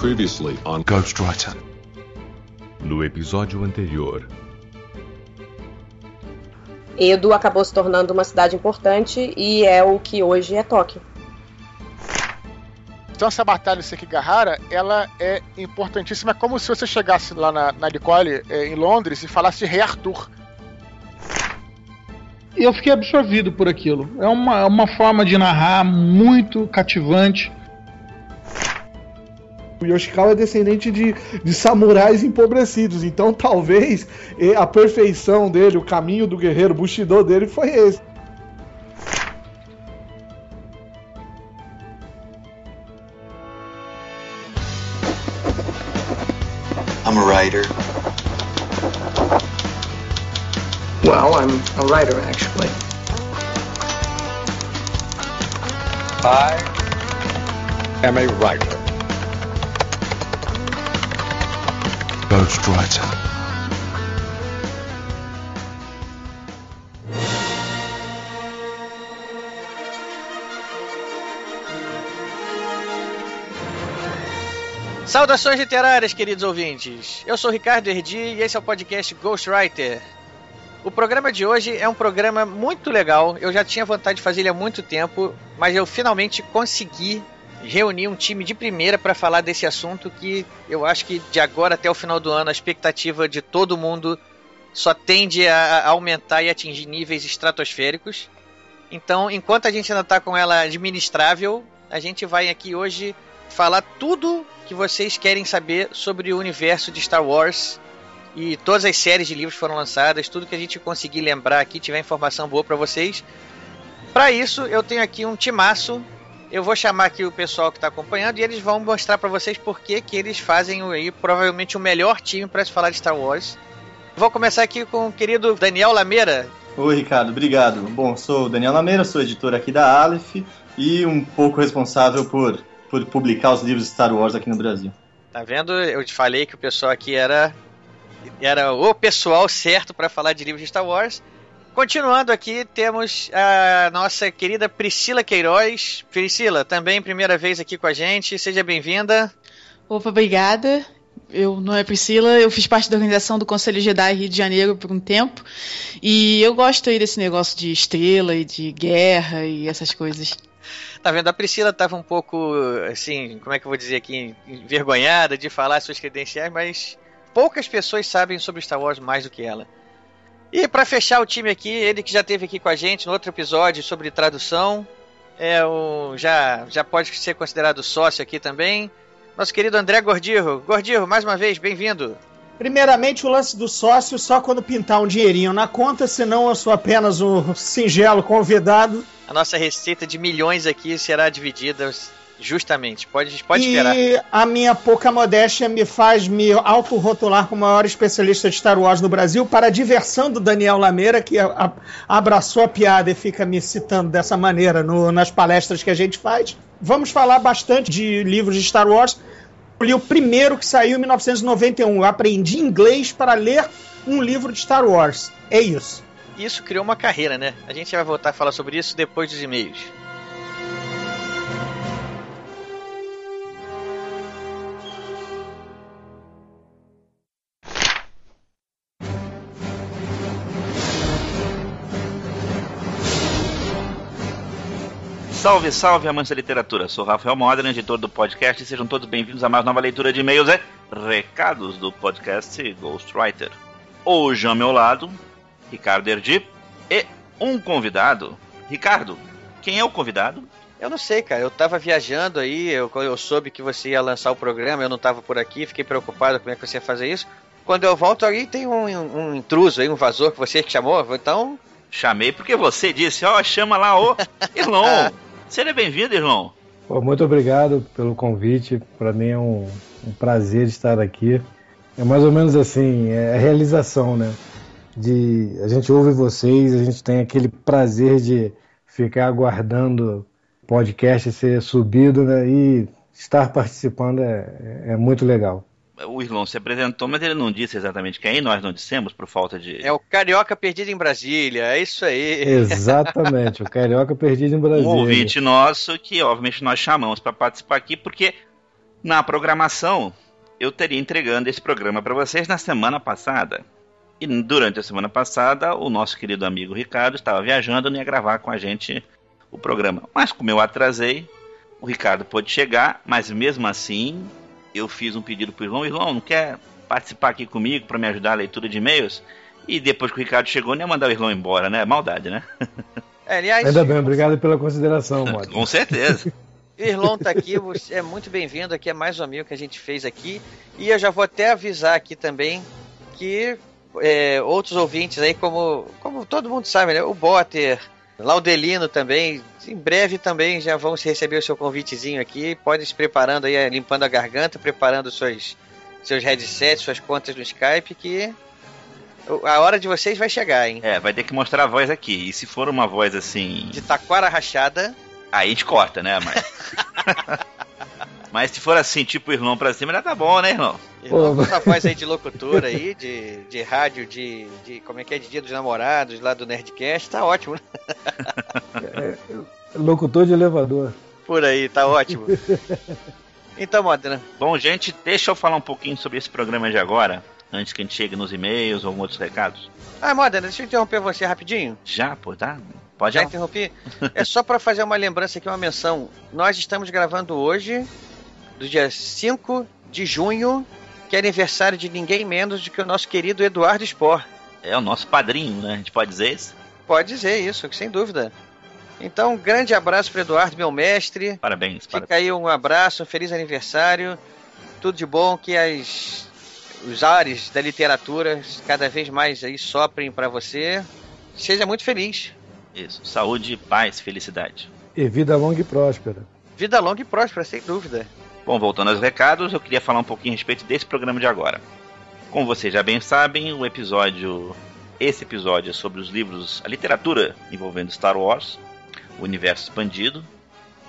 Previously on Ghostwriter. No episódio anterior. Edo acabou se tornando uma cidade importante e é o que hoje é Tóquio. Então essa batalha em Sekigahara, ela é importantíssima. É como se você chegasse lá na, na Nicole, é, em Londres, e falasse de Rei Arthur. E eu fiquei absorvido por aquilo. É uma, é uma forma de narrar muito cativante. O Yoshikawa é descendente de, de samurais empobrecidos, então talvez a perfeição dele, o caminho do guerreiro, o Bushido dele foi esse. I'm a writer. Well, I'm a writer, actually. I am a writer. Ghostwriter. Saudações literárias, queridos ouvintes. Eu sou Ricardo Erdi e esse é o podcast Ghostwriter. O programa de hoje é um programa muito legal. Eu já tinha vontade de fazer ele há muito tempo, mas eu finalmente consegui reunir um time de primeira para falar desse assunto que eu acho que de agora até o final do ano a expectativa de todo mundo só tende a aumentar e atingir níveis estratosféricos. Então, enquanto a gente ainda está com ela administrável, a gente vai aqui hoje falar tudo que vocês querem saber sobre o universo de Star Wars e todas as séries de livros foram lançadas, tudo que a gente conseguir lembrar aqui, tiver informação boa para vocês. Para isso, eu tenho aqui um timaço. Eu vou chamar aqui o pessoal que está acompanhando e eles vão mostrar para vocês por que eles fazem aí provavelmente o melhor time para se falar de Star Wars. Vou começar aqui com o querido Daniel Lameira. Oi, Ricardo, obrigado. Bom, sou o Daniel Lameira, sou editor aqui da Aleph e um pouco responsável por por publicar os livros de Star Wars aqui no Brasil. Tá vendo? Eu te falei que o pessoal aqui era era o pessoal certo para falar de livros de Star Wars. Continuando aqui, temos a nossa querida Priscila Queiroz. Priscila, também primeira vez aqui com a gente, seja bem-vinda. Opa, obrigada. Eu não é Priscila, eu fiz parte da organização do Conselho Jedi Rio de Janeiro por um tempo. E eu gosto aí desse negócio de estrela e de guerra e essas coisas. Tá vendo? A Priscila tava um pouco, assim, como é que eu vou dizer aqui, envergonhada de falar suas credenciais, mas poucas pessoas sabem sobre Star Wars mais do que ela. E para fechar o time aqui, ele que já teve aqui com a gente no outro episódio sobre tradução, é o já já pode ser considerado sócio aqui também, nosso querido André Gordirro. Gordirro, mais uma vez, bem-vindo. Primeiramente, o lance do sócio só quando pintar um dinheirinho na conta, senão eu sou apenas um singelo convidado. A nossa receita de milhões aqui será dividida justamente. Pode, pode e esperar. E a minha pouca modéstia me faz me autorrotular como o maior especialista de Star Wars no Brasil, para a diversão do Daniel Lameira, que a, a, abraçou a piada e fica me citando dessa maneira no, nas palestras que a gente faz. Vamos falar bastante de livros de Star Wars li o primeiro que saiu em 1991. Eu aprendi inglês para ler um livro de Star Wars. É isso. Isso criou uma carreira, né? A gente vai voltar a falar sobre isso depois dos e-mails. Salve, salve, amantes da literatura. Sou Rafael Modern, editor do podcast, e sejam todos bem-vindos a mais nova leitura de e-mails e recados do podcast Ghostwriter. Hoje ao meu lado, Ricardo Erdi e um convidado. Ricardo, quem é o convidado? Eu não sei, cara. Eu tava viajando aí, eu, eu soube que você ia lançar o programa, eu não tava por aqui, fiquei preocupado como é que você ia fazer isso. Quando eu volto aí, tem um, um, um intruso aí, um vazor que você que chamou, então Chamei porque você disse, ó, oh, chama lá o Irlon. Seja bem-vindo, Irlon. muito obrigado pelo convite. Para mim é um, um, prazer estar aqui. É mais ou menos assim, é a realização, né? De a gente ouve vocês, a gente tem aquele prazer de ficar aguardando podcast ser subido, né? E estar participando é, é muito legal o Irlon se apresentou, mas ele não disse exatamente quem, nós não dissemos por falta de. É o Carioca Perdido em Brasília, é isso aí. Exatamente, o Carioca Perdido em Brasília. Um ouvinte nosso que, obviamente, nós chamamos para participar aqui, porque Na programação, eu teria entregando esse programa para vocês na semana passada. E durante a semana passada, o nosso querido amigo Ricardo estava viajando e ia gravar com a gente o programa. Mas como eu atrasei, o Ricardo pôde chegar, mas mesmo assim, eu fiz um pedido pro irmão, irmão, não quer participar aqui comigo para me ajudar a leitura de e-mails? E depois que o Ricardo chegou, nem ia mandar o irmão embora, né? Maldade, né? É, aliás, Ainda bem, obrigado pela consideração, Mod. Com certeza. Irlon tá aqui, você é muito bem-vindo aqui, é mais um amigo que a gente fez aqui. E eu já vou até avisar aqui também que é, outros ouvintes aí, como, como todo mundo sabe, né? O Botter, Laudelino também, em breve também já vamos receber o seu convitezinho aqui. Pode se preparando aí, limpando a garganta, preparando seus, seus headsets, suas contas no Skype, que a hora de vocês vai chegar, hein? É, vai ter que mostrar a voz aqui. E se for uma voz assim. De taquara rachada. Aí a gente corta, né? Mas. Mas se for assim, tipo irmão pra cima, já tá bom, né, irmão? Irmão essa voz aí de locutor aí, de, de rádio, de, de. Como é que é? De dia dos namorados, lá do Nerdcast, tá ótimo. É, locutor de elevador. Por aí, tá ótimo. Então, Modena. Bom, gente, deixa eu falar um pouquinho sobre esse programa de agora, antes que a gente chegue nos e-mails ou outros recados. Ah, Modena, deixa eu interromper você rapidinho. Já, pô, tá? Pode Já interrompi? é só para fazer uma lembrança aqui, uma menção. Nós estamos gravando hoje, do dia 5 de junho, que é aniversário de ninguém menos do que o nosso querido Eduardo Spor. É o nosso padrinho, né? A gente pode dizer isso? Pode dizer isso, sem dúvida. Então, um grande abraço para Eduardo, meu mestre. Parabéns. Fica parabéns. aí um abraço, um feliz aniversário. Tudo de bom, que as, os ares da literatura cada vez mais aí soprem para você. Seja muito feliz. Isso. Saúde, paz, felicidade. E vida longa e próspera. Vida longa e próspera, sem dúvida. Bom, voltando aos recados, eu queria falar um pouquinho a respeito desse programa de agora. Como vocês já bem sabem, o episódio. Esse episódio é sobre os livros, a literatura envolvendo Star Wars, o universo expandido.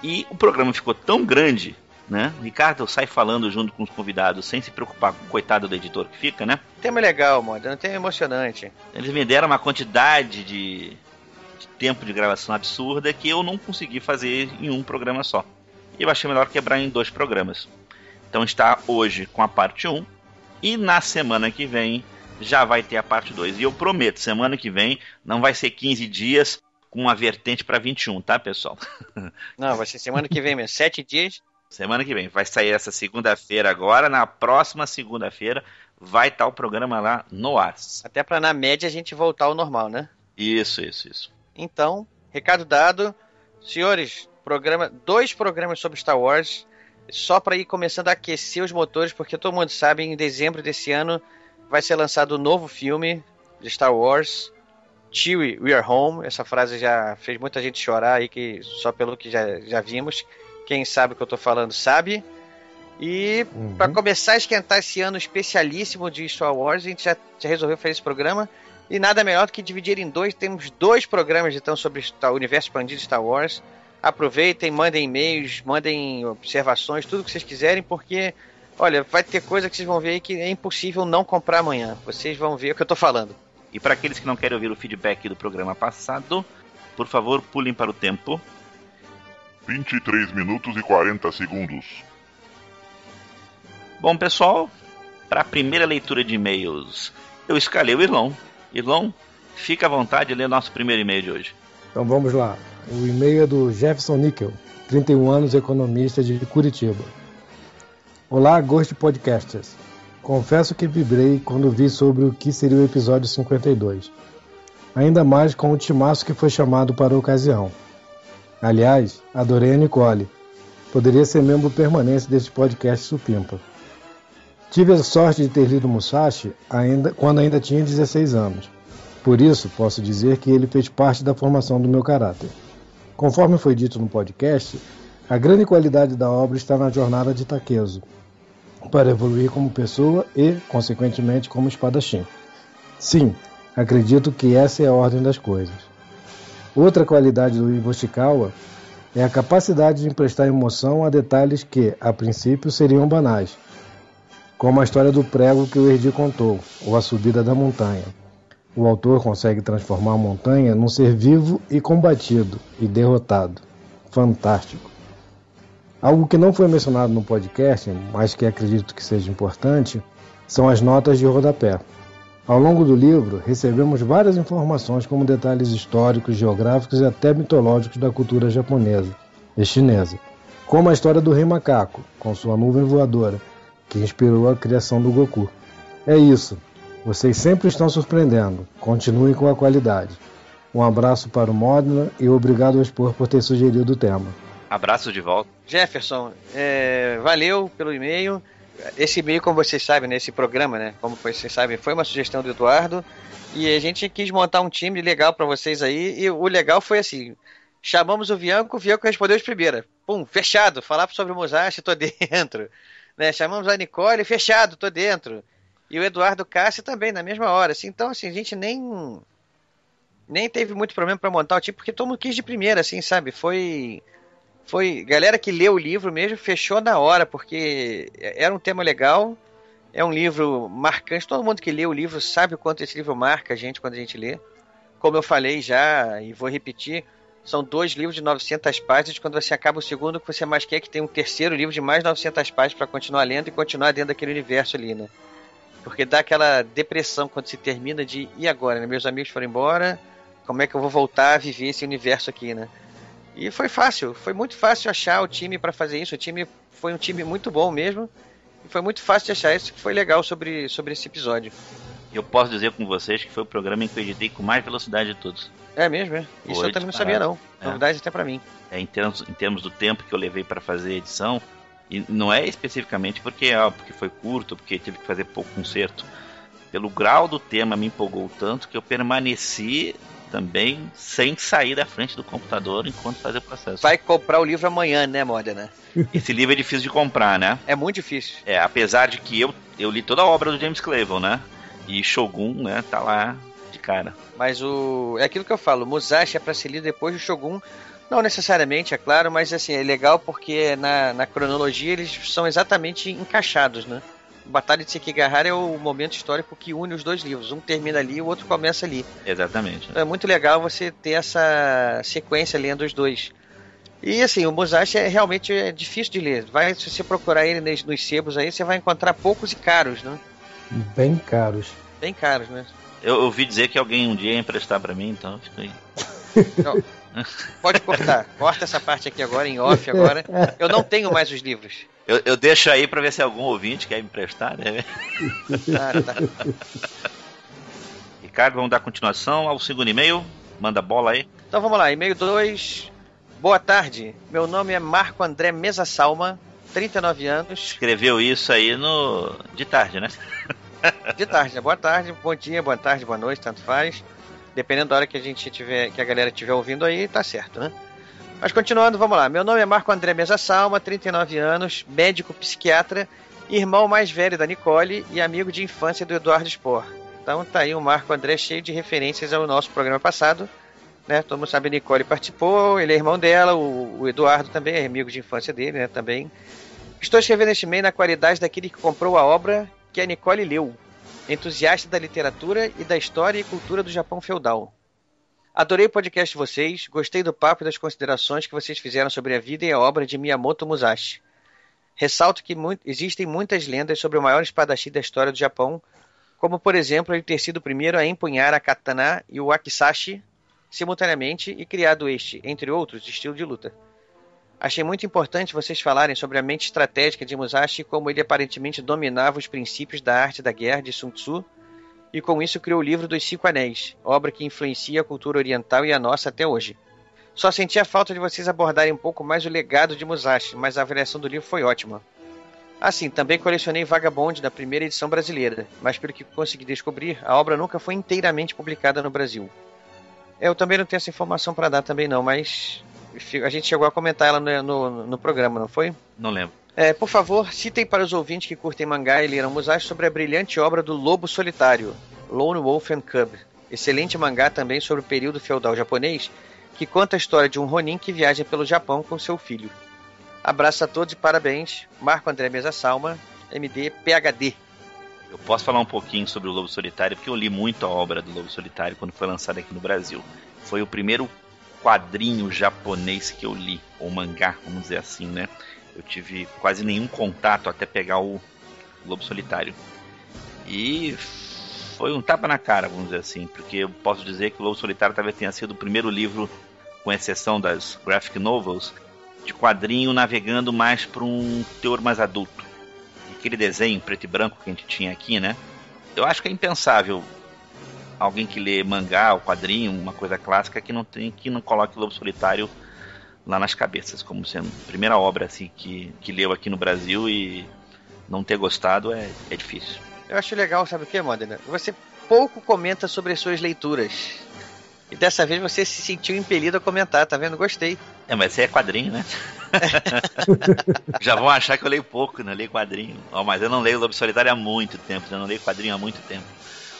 E o programa ficou tão grande, né? O Ricardo sai falando junto com os convidados sem se preocupar com o coitado do editor que fica, né? Tema legal, mano. Tema emocionante. Eles me deram uma quantidade de, de tempo de gravação absurda que eu não consegui fazer em um programa só. E eu achei melhor quebrar em dois programas. Então está hoje com a parte 1 e na semana que vem já vai ter a parte 2. E eu prometo, semana que vem não vai ser 15 dias com uma vertente para 21, tá, pessoal? Não, vai ser semana que vem mesmo, sete dias. Semana que vem. Vai sair essa segunda-feira agora. Na próxima segunda-feira vai estar o programa lá no ar. Até para na média a gente voltar ao normal, né? Isso, isso, isso. Então, recado dado. Senhores, programa, dois programas sobre Star Wars. Só para ir começando a aquecer os motores, porque todo mundo sabe, em dezembro desse ano vai ser lançado o um novo filme de Star Wars. Chewie, we are home. Essa frase já fez muita gente chorar aí, que só pelo que já, já vimos. Quem sabe o que eu tô falando sabe. E uhum. para começar a esquentar esse ano especialíssimo de Star Wars, a gente já, já, resolveu fazer esse programa. E nada melhor do que dividir em dois. Temos dois programas então sobre o universo expandido de Star Wars. Aproveitem, mandem e-mails, mandem observações, tudo que vocês quiserem, porque, olha, vai ter coisa que vocês vão ver aí que é impossível não comprar amanhã. Vocês vão ver o que eu tô falando. E para aqueles que não querem ouvir o feedback do programa passado, por favor, pulem para o tempo. 23 minutos e 40 segundos. Bom, pessoal, para a primeira leitura de e-mails, eu escalei o Irlão. Irlão, fica à vontade de ler nosso primeiro e-mail de hoje. Então vamos lá. O e-mail é do Jefferson Níquel, 31 anos, economista de Curitiba. Olá, Ghost Podcasters. Confesso que vibrei quando vi sobre o que seria o episódio 52. Ainda mais com o timaço que foi chamado para a ocasião. Aliás, adorei a Nicole. Poderia ser membro permanente deste podcast supimpa. Tive a sorte de ter lido Musashi ainda, quando ainda tinha 16 anos. Por isso, posso dizer que ele fez parte da formação do meu caráter. Conforme foi dito no podcast, a grande qualidade da obra está na jornada de Takezo, para evoluir como pessoa e, consequentemente, como espadachim. Sim, acredito que essa é a ordem das coisas. Outra qualidade do Ivoshikawa é a capacidade de emprestar emoção a detalhes que, a princípio, seriam banais, como a história do prego que o Erdi contou, ou a subida da montanha. O autor consegue transformar a montanha num ser vivo e combatido e derrotado. Fantástico. Algo que não foi mencionado no podcast, mas que acredito que seja importante, são as notas de rodapé. Ao longo do livro, recebemos várias informações como detalhes históricos, geográficos e até mitológicos da cultura japonesa e chinesa, como a história do Rei Macaco, com sua nuvem voadora, que inspirou a criação do Goku. É isso. Vocês sempre estão surpreendendo. Continuem com a qualidade. Um abraço para o Modena e obrigado ao Expor por ter sugerido o tema. Abraço de volta. Jefferson, é, valeu pelo e-mail. Esse e-mail, como vocês sabem, nesse né, programa, né? Como vocês sabem, foi uma sugestão do Eduardo. E a gente quis montar um time legal para vocês aí. E o legal foi assim: chamamos o Bianco, o Bianco respondeu de primeira. Pum, fechado. Falar sobre o Musashi, tô dentro. Né? Chamamos a Nicole, fechado, tô dentro. E o Eduardo Cássio também, na mesma hora. Assim, então, assim, a gente nem. Nem teve muito problema para montar o time, porque todo mundo quis de primeira, assim, sabe? Foi foi galera que leu o livro mesmo fechou na hora porque era um tema legal é um livro marcante todo mundo que lê o livro sabe o quanto esse livro marca a gente quando a gente lê como eu falei já e vou repetir são dois livros de 900 páginas quando você acaba o segundo que você mais quer que tem um terceiro livro de mais 900 páginas para continuar lendo e continuar dentro daquele universo ali né porque dá aquela depressão quando se termina de e agora né? meus amigos foram embora como é que eu vou voltar a viver esse universo aqui né e foi fácil, foi muito fácil achar o time para fazer isso. O time foi um time muito bom mesmo. E foi muito fácil de achar isso que foi legal sobre, sobre esse episódio. Eu posso dizer com vocês que foi o programa em que eu editei com mais velocidade de todos. É mesmo, é? Isso eu também não sabia não. É. Novidade até para mim. É, em, termos, em termos do tempo que eu levei para fazer a edição, e não é especificamente porque, ah, porque foi curto, porque tive que fazer pouco conserto. Pelo grau do tema me empolgou tanto que eu permaneci também sem sair da frente do computador enquanto fazia o processo. Vai comprar o livro amanhã, né, Modena? Esse livro é difícil de comprar, né? É muito difícil. É, apesar de que eu, eu li toda a obra do James Clavell, né? E Shogun, né, tá lá de cara. Mas o. É aquilo que eu falo, Musashi é pra ser lido depois do Shogun. Não necessariamente, é claro, mas assim, é legal porque na, na cronologia eles são exatamente encaixados, né? Batalha de Sekigahara é o momento histórico que une os dois livros. Um termina ali e o outro começa ali. Exatamente. Então é muito legal você ter essa sequência lendo os dois. E assim, o Musashi é realmente é difícil de ler. Vai, se você procurar ele nos, nos sebos aí, você vai encontrar poucos e caros, né? Bem caros. Bem caros, né? Eu ouvi dizer que alguém um dia ia emprestar para mim, então fica aí. Não, pode cortar. Corta essa parte aqui agora, em off agora. Eu não tenho mais os livros. Eu, eu deixo aí para ver se algum ouvinte quer me emprestar, né? Ah, tá. Ricardo, vamos dar continuação ao segundo e-mail. Manda bola aí. Então vamos lá, e-mail 2. Boa tarde, meu nome é Marco André Mesa Salma, 39 anos. Escreveu isso aí no. de tarde, né? De tarde, né? Boa tarde, bom dia, boa tarde, boa noite, tanto faz. Dependendo da hora que a gente tiver, que a galera estiver ouvindo aí, tá certo, né? Mas continuando, vamos lá. Meu nome é Marco André Mesa Salma, 39 anos, médico psiquiatra, irmão mais velho da Nicole e amigo de infância do Eduardo Spor. Então tá aí o Marco André cheio de referências ao nosso programa passado. Né? Todo mundo sabe a Nicole participou, ele é irmão dela, o, o Eduardo também é amigo de infância dele, né? Também. Estou escrevendo este e-mail na qualidade daquele que comprou a obra que a Nicole leu, entusiasta da literatura e da história e cultura do Japão feudal. Adorei o podcast de vocês, gostei do papo e das considerações que vocês fizeram sobre a vida e a obra de Miyamoto Musashi. Ressalto que mu existem muitas lendas sobre o maior espadachim da história do Japão, como por exemplo ele ter sido o primeiro a empunhar a katana e o akisashi simultaneamente e criado este, entre outros, estilo de luta. Achei muito importante vocês falarem sobre a mente estratégica de Musashi e como ele aparentemente dominava os princípios da arte da guerra de Sun Tzu e com isso criou o livro dos Cinco Anéis, obra que influencia a cultura oriental e a nossa até hoje. Só senti a falta de vocês abordarem um pouco mais o legado de Musashi, mas a avaliação do livro foi ótima. Assim, também colecionei Vagabond na primeira edição brasileira, mas pelo que consegui descobrir, a obra nunca foi inteiramente publicada no Brasil. Eu também não tenho essa informação para dar também não, mas a gente chegou a comentar ela no, no, no programa, não foi? Não lembro. É, por favor, citem para os ouvintes que curtem mangá e leram Musashi sobre a brilhante obra do Lobo Solitário, Lone Wolf and Cub. Excelente mangá também sobre o período feudal japonês, que conta a história de um Ronin que viaja pelo Japão com seu filho. Abraço a todos e parabéns. Marco André Mesa Salma, MD PHD. Eu posso falar um pouquinho sobre o Lobo Solitário, porque eu li muito a obra do Lobo Solitário quando foi lançada aqui no Brasil. Foi o primeiro quadrinho japonês que eu li, ou mangá, vamos dizer assim, né? Eu tive quase nenhum contato até pegar o Lobo Solitário. E foi um tapa na cara, vamos dizer assim, porque eu posso dizer que o Lobo Solitário talvez tenha sido o primeiro livro, com exceção das graphic novels, de quadrinho navegando mais para um teor mais adulto. Aquele desenho preto e branco que a gente tinha aqui, né? Eu acho que é impensável alguém que lê mangá ou quadrinho, uma coisa clássica, que não tem que não coloque o Lobo Solitário lá nas cabeças, como sendo a primeira obra assim que, que leu aqui no Brasil e não ter gostado é, é difícil. Eu acho legal, sabe o que, Modena? Você pouco comenta sobre as suas leituras. E dessa vez você se sentiu impelido a comentar, tá vendo? Gostei. É, mas você é quadrinho, né? Já vão achar que eu leio pouco, não leio quadrinho. Oh, mas eu não leio Lobo Solitário há muito tempo, eu não leio quadrinho há muito tempo.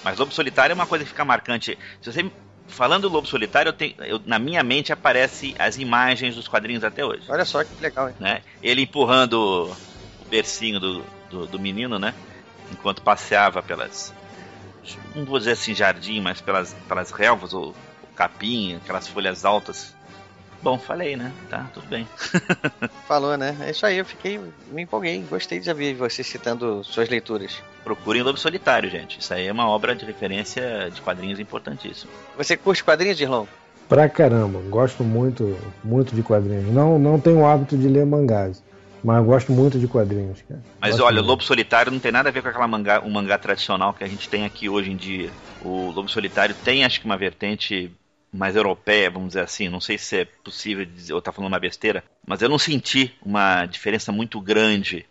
Mas Lobo Solitário é uma coisa que fica marcante. Se você falando do Lobo Solitário, eu tenho, eu, na minha mente aparece as imagens dos quadrinhos até hoje. Olha só que legal, hein? Né? Ele empurrando o bercinho do, do, do menino, né? Enquanto passeava pelas. Não vou dizer assim jardim, mas pelas, pelas relvas, ou, ou capim, aquelas folhas altas. Bom, falei, né? Tá, tudo bem. Falou, né? É isso aí, eu fiquei. me empolguei. Gostei de ouvir você citando suas leituras. Procurem Lobo Solitário, gente. Isso aí é uma obra de referência de quadrinhos importantíssima. Você curte quadrinhos, Dirlão? Pra caramba, gosto muito, muito de quadrinhos. Não, não tenho o hábito de ler mangás, mas gosto muito de quadrinhos, cara. Mas gosto olha, muito. o Lobo Solitário não tem nada a ver com aquela mangá, um mangá tradicional que a gente tem aqui hoje em dia. O Lobo Solitário tem, acho que, uma vertente mais europeia, vamos dizer assim. Não sei se é possível dizer, ou tá falando uma besteira, mas eu não senti uma diferença muito grande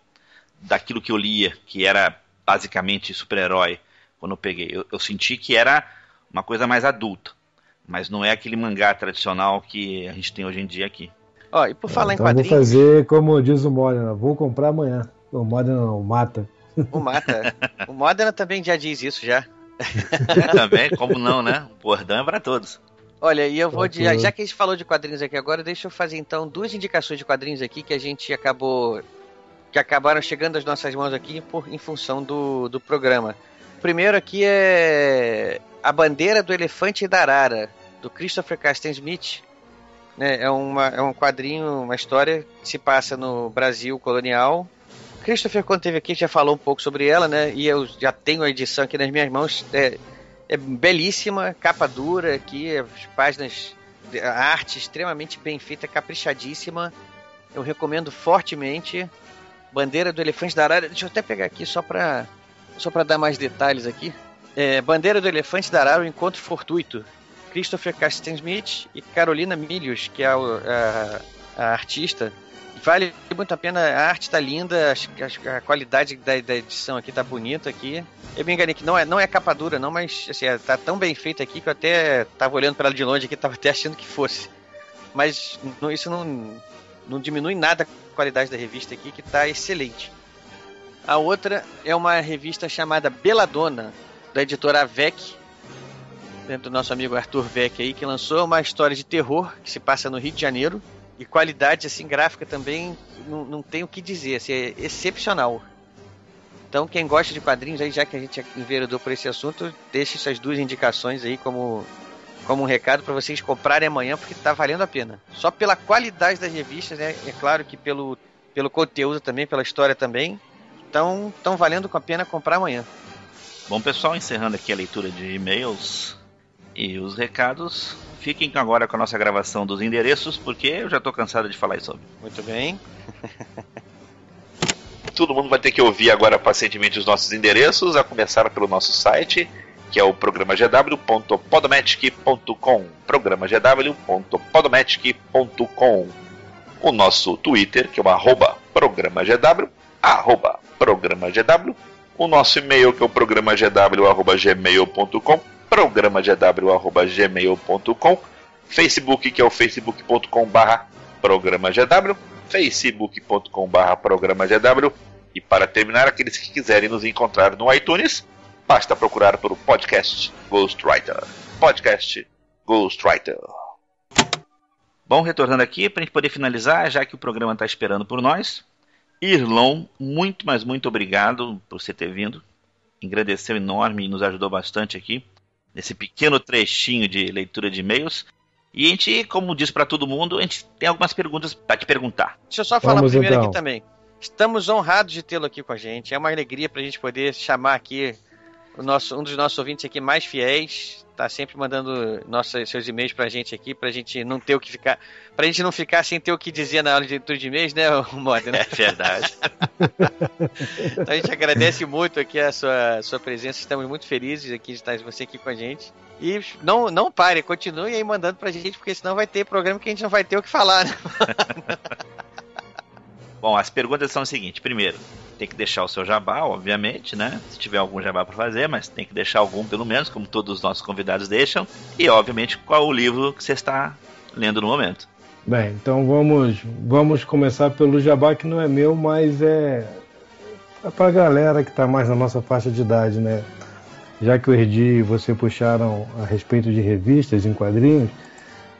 daquilo que eu lia, que era basicamente super-herói, quando eu peguei. Eu, eu senti que era uma coisa mais adulta, mas não é aquele mangá tradicional que a gente tem hoje em dia aqui. Ó, e por falar então em eu vou quadrinhos. fazer como diz o Modena, vou comprar amanhã. O Modena não, o Mata. O Mata. o Modena também já diz isso já. Também, como não, né? O bordão é pra todos. Olha, e eu vou de. Já que a gente falou de quadrinhos aqui agora, deixa eu fazer então duas indicações de quadrinhos aqui que a gente acabou. que acabaram chegando às nossas mãos aqui por, em função do, do programa. O primeiro aqui é. A Bandeira do Elefante e da Arara, do Christopher Casten Smith. Né, é, uma, é um quadrinho, uma história que se passa no Brasil colonial. Christopher, quando esteve aqui, já falou um pouco sobre ela, né? E eu já tenho a edição aqui nas minhas mãos. É, é belíssima, capa dura aqui, as páginas, a arte extremamente bem feita, caprichadíssima. Eu recomendo fortemente. Bandeira do Elefante da Arara. Deixa eu até pegar aqui só para só para dar mais detalhes aqui. É, Bandeira do Elefante da Arara, o Encontro Fortuito. Christopher Casten Smith e Carolina Milius, que é o- a, a artista. Vale muito a pena, a arte tá linda, que a qualidade da, da edição aqui tá bonita aqui. Eu me enganei que não é, não é capa dura, não, mas assim, é- tá tão bem feita aqui que eu até tava olhando para ela de longe aqui, tava até achando que fosse. Mas não- isso não, não diminui nada a qualidade da revista aqui, que tá excelente. A outra é uma revista chamada Beladona, da editora dentro do nosso amigo Arthur Vec aí, que lançou uma história de terror que se passa no Rio de Janeiro. E qualidade assim gráfica também não, não tem o que dizer, assim, é excepcional. Então quem gosta de quadrinhos aí, já que a gente enveredou por esse assunto, deixe essas duas indicações aí como, como um recado para vocês comprarem amanhã, porque tá valendo a pena. Só pela qualidade das revistas, né? É claro que pelo, pelo conteúdo também, pela história também. Então, estão valendo a pena comprar amanhã. Bom, pessoal, encerrando aqui a leitura de e-mails e os recados. Fiquem agora com a nossa gravação dos endereços, porque eu já estou cansado de falar sobre. Muito bem. Todo mundo vai ter que ouvir agora pacientemente os nossos endereços, a começar pelo nosso site, que é o programagw.podomatic.com. programagw.podomatic.com. O nosso Twitter, que é o arroba programagw, arroba programagw. O nosso e-mail, que é o programagw.gmail.com, programagw.gmail.com. Facebook, que é o facebook.com barra programagw, facebook.com barra programagw. E para terminar, aqueles que quiserem nos encontrar no iTunes, basta procurar pelo podcast Ghostwriter. Podcast Ghostwriter. Bom, retornando aqui, para a gente poder finalizar, já que o programa está esperando por nós. Irlon, muito, mas muito obrigado por você ter vindo. Agradeceu enorme e nos ajudou bastante aqui, nesse pequeno trechinho de leitura de e-mails. E a gente, como diz para todo mundo, a gente tem algumas perguntas para te perguntar. Deixa eu só falar Vamos, primeiro então. aqui também. Estamos honrados de tê-lo aqui com a gente. É uma alegria pra gente poder chamar aqui o nosso, um dos nossos ouvintes aqui mais fiéis. Tá sempre mandando nossos, seus e-mails pra gente aqui, pra gente não ter o que ficar. Pra gente não ficar sem ter o que dizer na aula de leitura de e-mails, né, Moda? É verdade. Então a gente agradece muito aqui a sua, sua presença. Estamos muito felizes aqui de estar você aqui com a gente. E não, não pare, continue aí mandando pra gente, porque senão vai ter programa que a gente não vai ter o que falar, né? Bom, as perguntas são o seguinte: primeiro, tem que deixar o seu jabá, obviamente, né? Se tiver algum jabá para fazer, mas tem que deixar algum pelo menos, como todos os nossos convidados deixam. E, obviamente, qual o livro que você está lendo no momento. Bem, então vamos, vamos começar pelo jabá que não é meu, mas é, é pra galera que tá mais na nossa faixa de idade, né? Já que o Erdi e você puxaram a respeito de revistas em quadrinhos,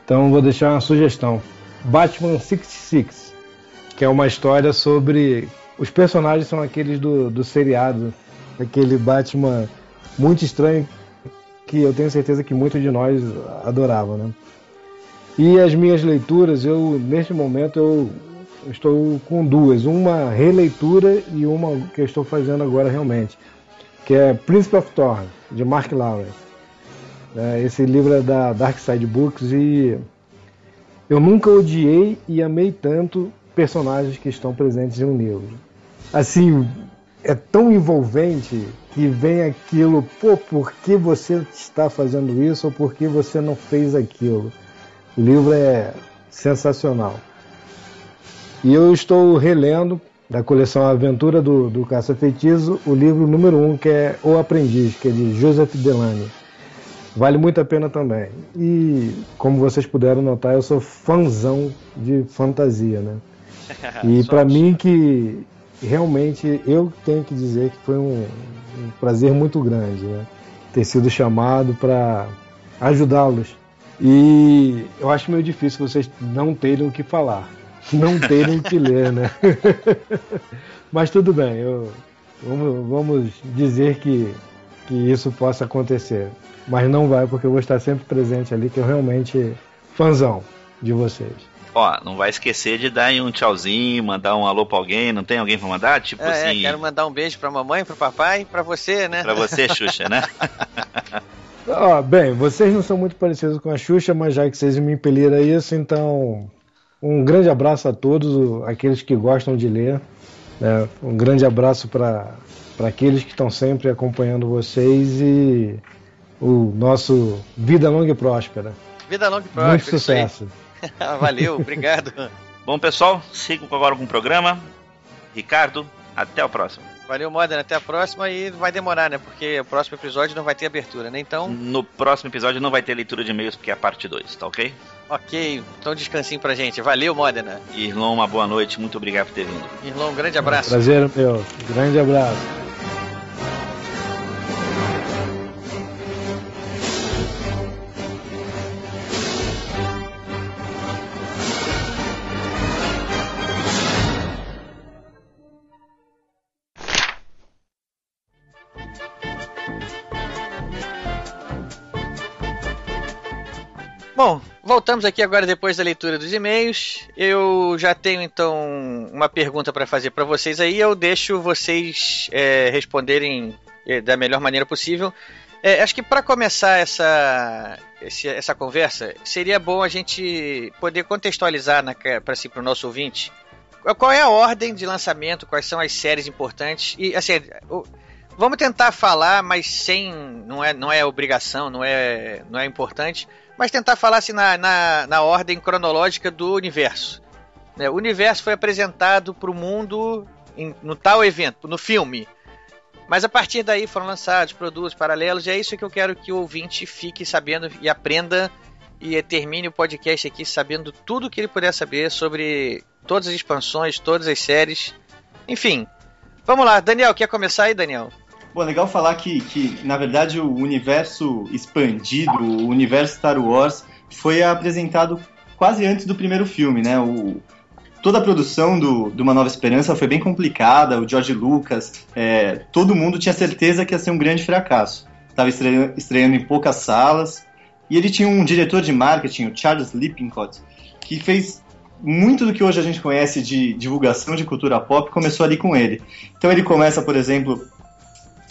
então vou deixar uma sugestão. Batman 66, que é uma história sobre. Os personagens são aqueles do, do seriado, aquele Batman muito estranho que eu tenho certeza que muitos de nós adoravam, né? E as minhas leituras, eu neste momento eu estou com duas, uma releitura e uma que eu estou fazendo agora realmente, que é Príncipe of Thorn, de Mark Lawrence. É, esse livro é da Dark Side Books e eu nunca odiei e amei tanto personagens que estão presentes em um livro. Assim, é tão envolvente que vem aquilo, pô, por que você está fazendo isso ou por que você não fez aquilo? O livro é sensacional. E eu estou relendo da coleção Aventura do, do Caça Feitiço o livro número 1, um, que é O Aprendiz, que é de Joseph Delany. Vale muito a pena também. E como vocês puderam notar, eu sou fãzão de fantasia, né? E para mim que realmente eu tenho que dizer que foi um, um prazer muito grande, né? Ter sido chamado para ajudá-los. E eu acho meio difícil vocês não terem o que falar, não terem o que ler, né? Mas tudo bem, eu, vamos, vamos dizer que, que isso possa acontecer. Mas não vai, porque eu vou estar sempre presente ali, que eu realmente fãzão de vocês. Ó, não vai esquecer de dar aí um tchauzinho, mandar um alô pra alguém. Não tem alguém pra mandar? Tipo é, assim. É, quero mandar um beijo pra mamãe, pro papai, pra você, né? Pra você, Xuxa, né? Ó, bem, vocês não são muito parecidos com a Xuxa, mas já que vocês me impeliram a isso, então um grande abraço a todos aqueles que gostam de ler. Né? Um grande abraço para aqueles que estão sempre acompanhando vocês e o nosso Vida Longa e Próspera. Vida longa e próspera. Muito sucesso. Valeu, obrigado. Bom, pessoal, sigam agora com o programa. Ricardo, até o próximo. Valeu, Modern. Até a próxima e vai demorar, né? Porque o próximo episódio não vai ter abertura, né? Então. No próximo episódio não vai ter leitura de e-mails porque é a parte 2, tá ok? Ok, então descansinho pra gente. Valeu, Modena. Irlão, uma boa noite. Muito obrigado por ter vindo. Irlão, um grande abraço. Prazer, meu. Grande abraço. Bom, voltamos aqui agora depois da leitura dos e-mails. Eu já tenho então uma pergunta para fazer para vocês aí. Eu deixo vocês é, responderem é, da melhor maneira possível. É, acho que para começar essa, esse, essa conversa, seria bom a gente poder contextualizar para si, o nosso ouvinte qual é a ordem de lançamento, quais são as séries importantes. E assim, vamos tentar falar, mas sem. Não é, não é obrigação, não é, não é importante mas tentar falar assim na, na, na ordem cronológica do universo. Né? O universo foi apresentado para o mundo em, no tal evento, no filme. Mas a partir daí foram lançados produtos paralelos, e é isso que eu quero que o ouvinte fique sabendo e aprenda e termine o podcast aqui sabendo tudo que ele puder saber sobre todas as expansões, todas as séries. Enfim, vamos lá. Daniel, quer começar aí, Daniel? Bom, legal falar que, que, na verdade, o universo expandido, o universo Star Wars, foi apresentado quase antes do primeiro filme, né? O, toda a produção do, do Uma Nova Esperança foi bem complicada, o George Lucas, é, todo mundo tinha certeza que ia ser um grande fracasso. Estava estreando, estreando em poucas salas, E ele tinha um diretor de marketing, o Charles Lippincott, que fez muito do que hoje a gente conhece de divulgação de cultura pop começou ali com ele. Então ele começa, por exemplo,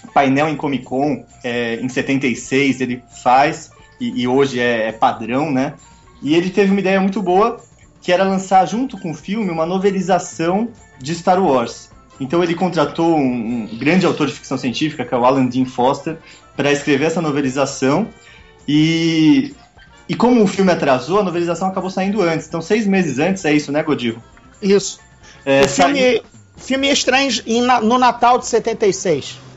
painel em Comic Con é, em 76, ele faz, e, e hoje é, é, padrão, né? E ele teve uma ideia muito boa, que era lançar junto com o filme uma novelização de Star Wars. Então ele contratou um, um grande autor de ficção científica, que é o Alan Dean Foster, para escrever essa novelização. E, e como o filme atrasou, a novelização acabou saindo antes. Então, seis meses antes, é isso, né, Godil? Isso. É, o filme, saiu... filme estranho no Natal de 76.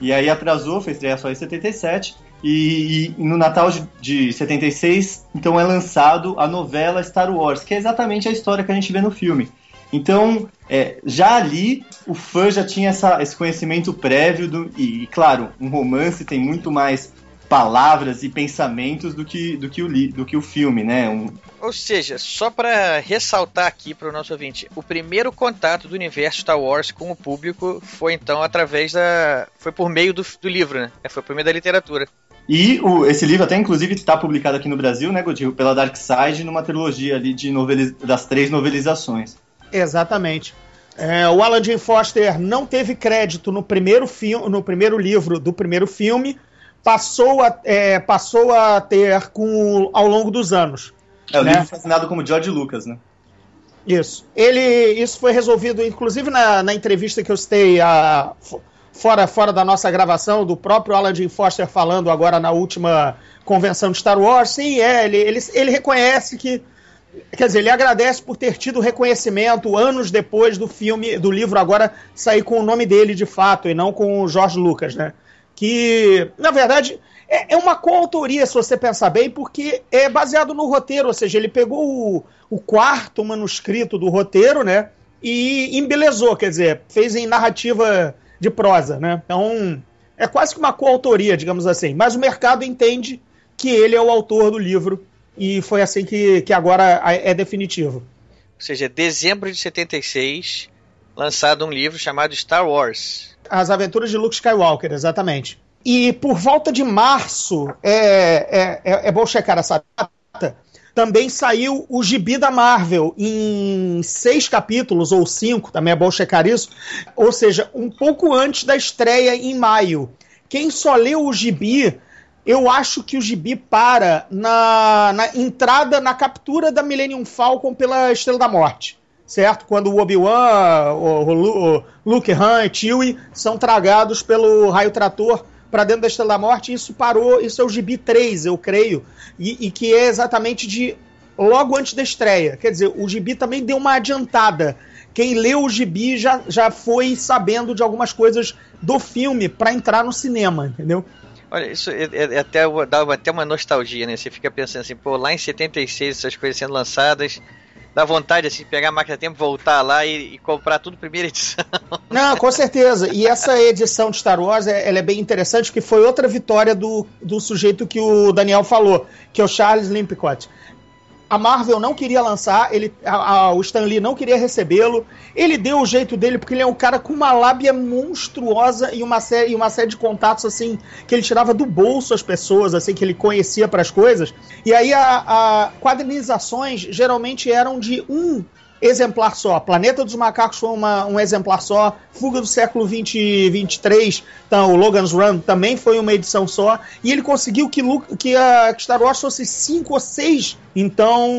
E aí atrasou, foi estrear só em 77. E, e, no Natal de, de 76, então é lançado a novela Star Wars, que é exatamente a história que a gente vê no filme. Então, é, já ali, o fã já tinha essa, esse conhecimento prévio, do, e, e, claro, um romance tem muito mais palavras e pensamentos do que, do que, o, do que o filme, né? Um... Ou seja, só para ressaltar aqui para o nosso ouvinte, o primeiro contato do universo Star Wars com o público foi então através da. foi por meio do, do livro, né? É, foi por meio da literatura. E o, esse livro até, inclusive, está publicado aqui no Brasil, né, Godinho, pela Dark Side, numa trilogia ali de noveliz... das três novelizações. Exatamente. É, o Alan Jane Foster não teve crédito no primeiro, filme, no primeiro livro do primeiro filme, passou a, é, passou a ter com, ao longo dos anos. É, o né? livro foi assinado como George Lucas, né? Isso. Ele, isso foi resolvido, inclusive na, na entrevista que eu citei a, fora, fora da nossa gravação, do próprio Alan Dean Foster falando agora na última convenção de Star Wars. Sim, é, ele, ele, ele reconhece que. Quer dizer, ele agradece por ter tido reconhecimento anos depois do filme, do livro agora sair com o nome dele de fato e não com o George Lucas, né? Que, na verdade, é, é uma coautoria, se você pensar bem, porque é baseado no roteiro, ou seja, ele pegou o, o quarto manuscrito do roteiro, né, e embelezou, quer dizer, fez em narrativa de prosa, né? Então, é quase que uma coautoria, digamos assim. Mas o mercado entende que ele é o autor do livro e foi assim que, que agora é definitivo. Ou seja, dezembro de 76, lançado um livro chamado Star Wars, as Aventuras de Luke Skywalker, exatamente. E por volta de março, é, é, é, é bom checar essa data, também saiu o gibi da Marvel em seis capítulos, ou cinco, também é bom checar isso, ou seja, um pouco antes da estreia em maio. Quem só leu o gibi, eu acho que o gibi para na, na entrada, na captura da Millennium Falcon pela Estrela da Morte certo? Quando o Obi-Wan, o, o, Luke Han e Chewie são tragados pelo raio trator para dentro da Estrela da Morte, isso parou, isso é o Gibi 3, eu creio, e, e, que é exatamente de logo antes da estreia. Quer dizer, o Gibi também deu uma adiantada. Quem leu o Gibi já, já foi sabendo de algumas coisas do filme para entrar no cinema, entendeu? Olha, isso é, é, é até, dá até uma nostalgia, né? Você fica pensando assim, pô, lá em 76 essas coisas sendo lançadas, dá vontade assim, pegar a máquina tempo, voltar lá e, e, comprar tudo primeira edição. Não, com certeza. E essa edição de Star Wars é, ela é bem interessante, porque foi outra vitória do, do sujeito que o Daniel falou, que é o Charles Limpicott a Marvel não queria lançar, ele, a, a, o Stan Lee não queria recebê-lo. Ele deu o jeito dele porque ele é um cara com uma lábia monstruosa e uma série, e uma série de contatos assim que ele tirava do bolso as pessoas, assim que ele conhecia para as coisas. E aí a, a quadrinizações geralmente eram de um exemplar só. Planeta dos Macacos foi uma, um exemplar só. Fuga do século 20, 23, então, o Logan's Run também foi uma edição só. E ele conseguiu que, que a Star Wars fosse cinco ou seis. Então,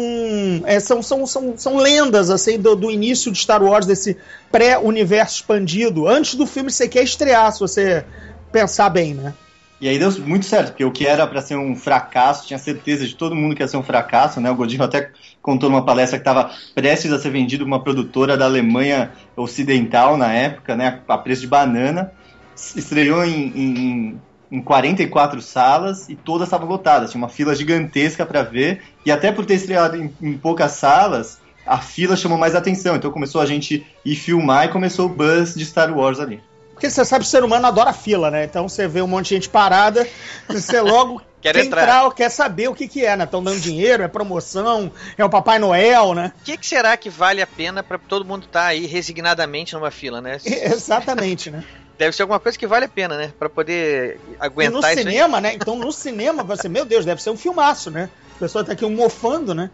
é, são, são, são, são lendas assim do, do início de Star Wars, desse pré-universo expandido, antes do filme sequer estrear, se você pensar bem, né? E aí deu muito certo, porque o que era para ser um fracasso, tinha certeza de todo mundo que ia ser um fracasso, né? O Godinho até contou numa palestra que estava prestes a ser vendido uma produtora da Alemanha Ocidental na época, né? A preço de banana. Estreou em, em, em 44 salas e todas estavam lotadas. Tinha uma fila gigantesca para ver. E até por ter estreado em, em poucas salas, a fila chamou mais atenção. Então começou a gente ir filmar e começou o buzz de Star Wars ali. Porque você sabe que o ser humano adora fila, né? Então você vê um monte de gente parada, você logo quer, entrar. entrar. quer saber o que, que é, né? Estão dando dinheiro, é promoção, é o Papai Noel, né? O que, que, será que vale a pena para todo mundo estar tá aí resignadamente numa fila, né? Exatamente, né? Deve ser alguma coisa que vale a pena, né? Pra poder E aguentar no isso aí. cinema, né? Então no cinema você, meu Deus, deve ser um filmaço, né? A pessoa tá aqui mofando, né?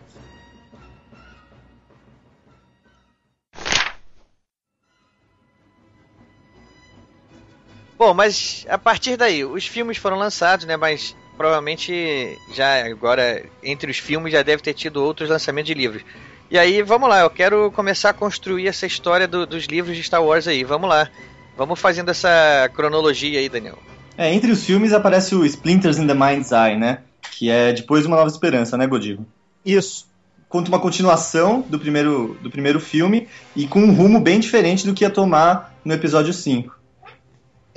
Bom, mas a partir daí, os filmes foram lançados, né? Mas provavelmente já agora, entre os filmes, já deve ter tido outros lançamentos de livros. E aí, vamos lá, eu quero começar a construir essa história do- dos livros de Star Wars aí. Vamos lá. Vamos fazendo essa cronologia aí, Daniel. É, entre os filmes aparece o Splinters in the Mind's Eye, né? Que é depois de Uma Nova Esperança, né, Godivo? Isso. Conta uma continuação do primeiro, do primeiro filme e com um rumo bem diferente do que ia tomar no episódio 5.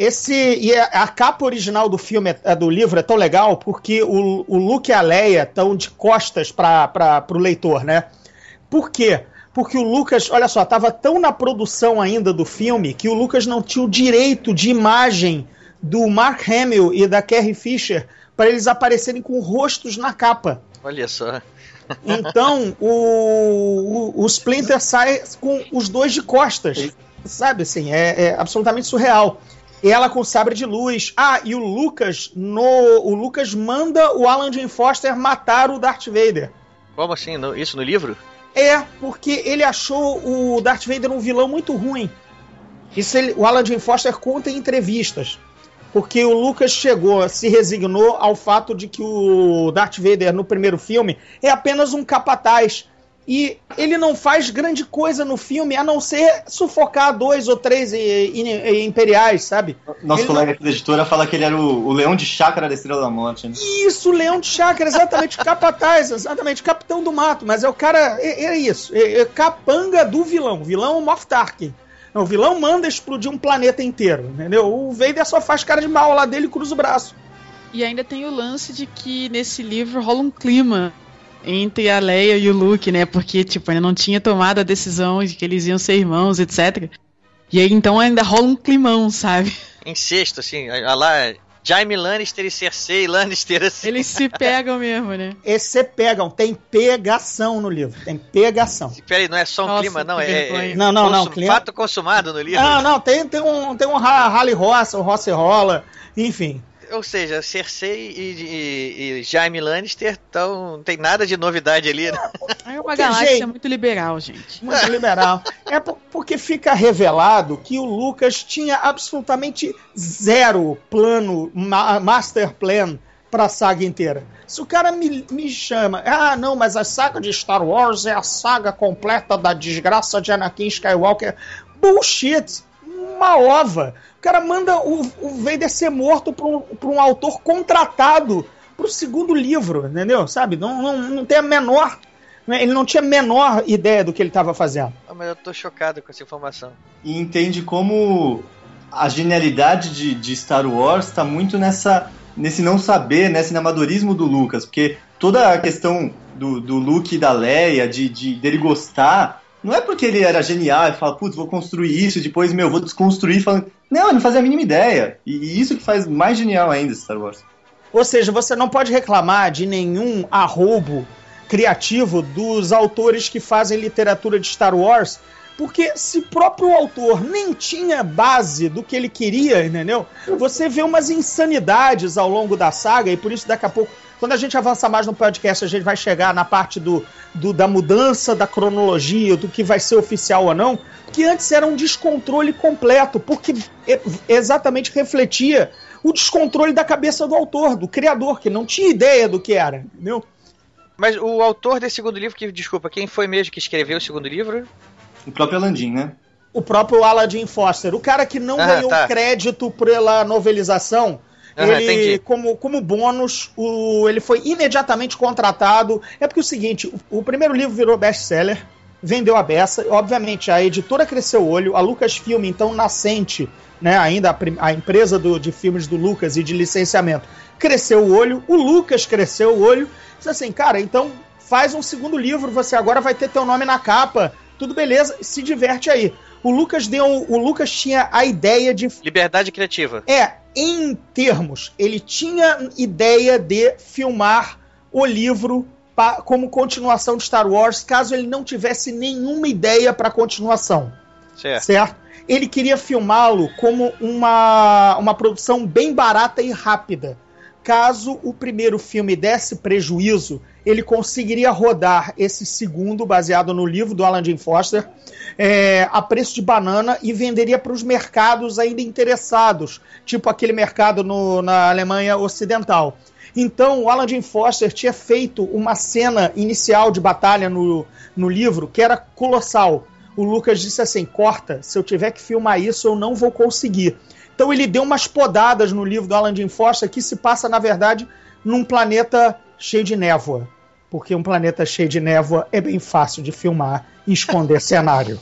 Esse e a, a capa original do filme, é- do livro, é tão legal porque o, o Luke e a Leia estão de costas para o leitor, né? Por quê? Porque o Lucas, olha só, estava tão na produção ainda do filme que o Lucas não tinha o direito de imagem do Mark Hamill e da Carrie Fisher para eles aparecerem com rostos na capa. Olha só. Então o, o, o Splinter sai com os dois de costas. Sabe assim, é, é absolutamente surreal. Ela com sabre de luz. Ah, e o Lucas no o Lucas manda o Alan Jim Foster matar o Darth Vader. Como assim? No- isso no livro? É, porque ele achou o Darth Vader um vilão muito ruim. Isso ele- o Alan Jim Foster conta em entrevistas. Porque o Lucas chegou, se resignou ao fato de que o Darth Vader no primeiro filme é apenas um capataz. E ele não faz grande coisa no filme a não ser sufocar dois ou três eh, in- eh, imperiais, sabe? Nosso Ele colega aqui da editora fala que ele era o, o leão de chácara da Estrela da Morte. Né? Isso, Leão de Chácara, exatamente, capataz, exatamente, capitão do mato, mas é o cara, é, é isso, é, é capanga do vilão, vilão o Moff Tarkin. Não, o vilão manda explodir um planeta inteiro, entendeu? O Vader só faz cara de mal lá dele e cruza o braço. E ainda tem o lance de que nesse livro rola um clima entre a Leia e o Luke, né? Porque, tipo, ainda não tinha tomado a decisão de que eles iam ser irmãos, etc. E aí, então, ainda rola um climão, sabe? Incesto, assim, a lá, Jaime Lannister e Cersei Lannister, assim. Eles se pegam mesmo, né? Esse pegam, tem pegação no livro, tem pegação. Peraí, não é só um Nossa, clima, não, é, vergonha. é Não, não, não, clima- fato consumado no livro. Não, não, tem, tem um, tem um ra- rally roça, um roça e rola, enfim. Ou seja, Cersei e, e, e Jaime Lannister tão, não tem nada de novidade ali, né? É uma Que galáxia jeito. muito liberal, gente. Muito liberal. É por- porque fica revelado que o Lucas tinha absolutamente zero plano, ma- master plan pra saga inteira. Se o cara me, me chama, ah, não, mas a saga de Star Wars é a saga completa da desgraça de Anakin Skywalker. Bullshit! Uma ova. O cara manda o, o Vader ser morto por um, um autor contratado pro segundo livro, entendeu? Sabe? Não, não, não tem a menor. né? Ele não tinha a menor ideia do que ele estava fazendo. Ah, mas eu tô chocado com essa informação. E entende como a genialidade de, de Star Wars está muito nessa nesse não saber, nesse amadorismo do Lucas, porque toda a questão do, do Luke e da Leia, de, de dele gostar, não é porque ele era genial e fala, putz, vou construir isso, depois, meu, vou desconstruir, falando, não, ele não fazia a mínima ideia. E, isso que faz mais genial ainda Star Wars. Ou seja, você não pode reclamar de nenhum arrobo criativo dos autores que fazem literatura de Star Wars, porque se próprio autor nem tinha base do que ele queria, entendeu? Você vê umas insanidades ao longo da saga, e por isso daqui a pouco, quando a gente avançar mais no podcast, a gente vai chegar na parte do, do- da mudança da cronologia, do que vai ser oficial ou não, que antes era um descontrole completo, porque e- exatamente refletia o descontrole da cabeça do autor, do criador, que não tinha ideia do que era, entendeu? Mas o autor desse segundo livro, que, desculpa, quem foi mesmo que escreveu o segundo livro? O próprio Alandim, né? O próprio Aladdin Foster, o cara que não Ah, ganhou tá. crédito pela novelização, Aham, ele, entendi. como, como bônus, o, ele foi imediatamente contratado. É porque é o seguinte: o, o primeiro livro virou best-seller, vendeu a beça. Obviamente, a editora cresceu o olho, a Lucasfilm, então nascente, né, ainda a, a empresa do- de filmes do Lucas e de licenciamento, cresceu o olho, o Lucas cresceu o olho. Disse assim, cara, então faz um segundo livro, você agora vai ter teu nome na capa, tudo beleza, se diverte aí. O Lucas deu, o Lucas tinha a ideia de Liberdade criativa. é, em termos, ele tinha ideia de filmar o livro como continuação de Star Wars, caso ele não tivesse nenhuma ideia para continuação, Certo. certo? ele queria filmá-lo como uma, uma produção bem barata e rápida. Caso o primeiro filme desse prejuízo, ele conseguiria rodar esse segundo, baseado no livro do Alan Jim Foster, é, a preço de banana e venderia para os mercados ainda interessados, tipo aquele mercado no, na Alemanha Ocidental. Então, o Alan Jim Foster tinha feito uma cena inicial de batalha no, no livro que era colossal. O Lucas disse assim: corta, se eu tiver que filmar isso, eu não vou conseguir. Então, ele deu umas podadas no livro do Alan Jim Foster que se passa, na verdade, num planeta cheio de névoa. Porque um planeta cheio de névoa é bem fácil de filmar e esconder cenário.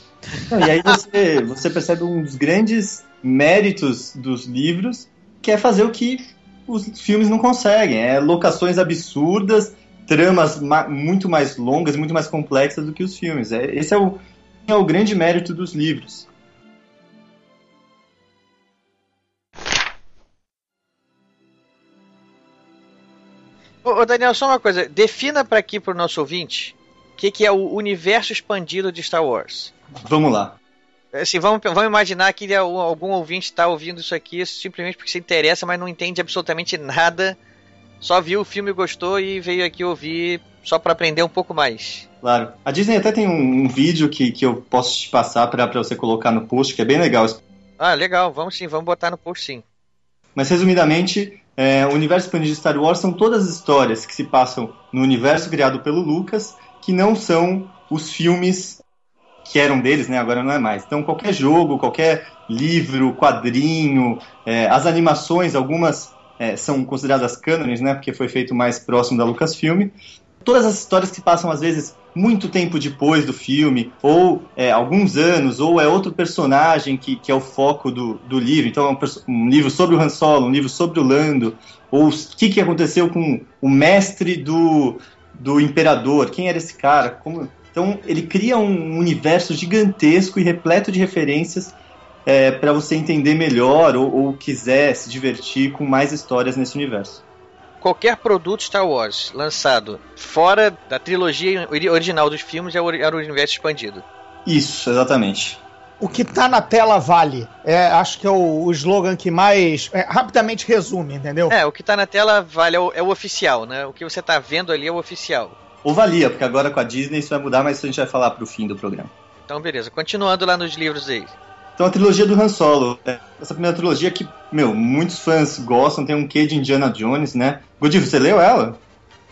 e aí você, você percebe um dos grandes méritos dos livros, que é fazer o que os filmes não conseguem. É locações absurdas, tramas ma muito mais longas, muito mais complexas do que os filmes. É, esse é o, é o grande mérito dos livros. Ô, Daniel, só uma coisa. Defina para aqui para o nosso ouvinte o que, que é o universo expandido de Star Wars. Vamos lá. Assim, vamos, vamos imaginar que algum ouvinte está ouvindo isso aqui simplesmente porque se interessa, mas não entende absolutamente nada. Só viu o filme, gostou e veio aqui ouvir só para aprender um pouco mais. Claro. A Disney até tem um, um vídeo que, que eu posso te passar para você colocar no post, que é bem legal. Ah, legal. Vamos sim, vamos botar no post sim. Mas resumidamente, é, o universo expandido de Star Wars são todas as histórias que se passam no universo criado pelo Lucas, que não são os filmes que eram deles, né? Agora não é mais. Então qualquer jogo, qualquer livro, quadrinho, é, as animações, algumas é, são consideradas cânones, né? Porque foi feito mais próximo da Lucasfilm. Todas as histórias que passam às vezes muito tempo depois do filme, ou é, alguns anos, ou é outro personagem que, que é o foco do, do livro. Então é um, um livro sobre o Han Solo, um livro sobre o Lando, ou o que, que aconteceu com o mestre do, do imperador, quem era esse cara, como então ele cria um universo gigantesco e repleto de referências é, para você entender melhor ou, ou, quiser se divertir com mais histórias nesse universo. Qualquer produto Star Wars lançado fora da trilogia original dos filmes é era o universo expandido. Isso, exatamente. O que tá na tela vale. É, acho que é o, o slogan que mais é, rapidamente resume, entendeu? É, o que tá na tela vale é o, é o oficial, né? O que você tá vendo ali é o oficial. Ou valia, porque agora com a Disney isso vai mudar, mas isso a gente vai falar pro fim do programa. Então, beleza. Continuando lá nos livros aí. Então, a trilogia do Han Solo. Né? Essa primeira trilogia que, meu, muitos fãs gostam, tem um quê de Indiana Jones, né? Godinho, você leu ela?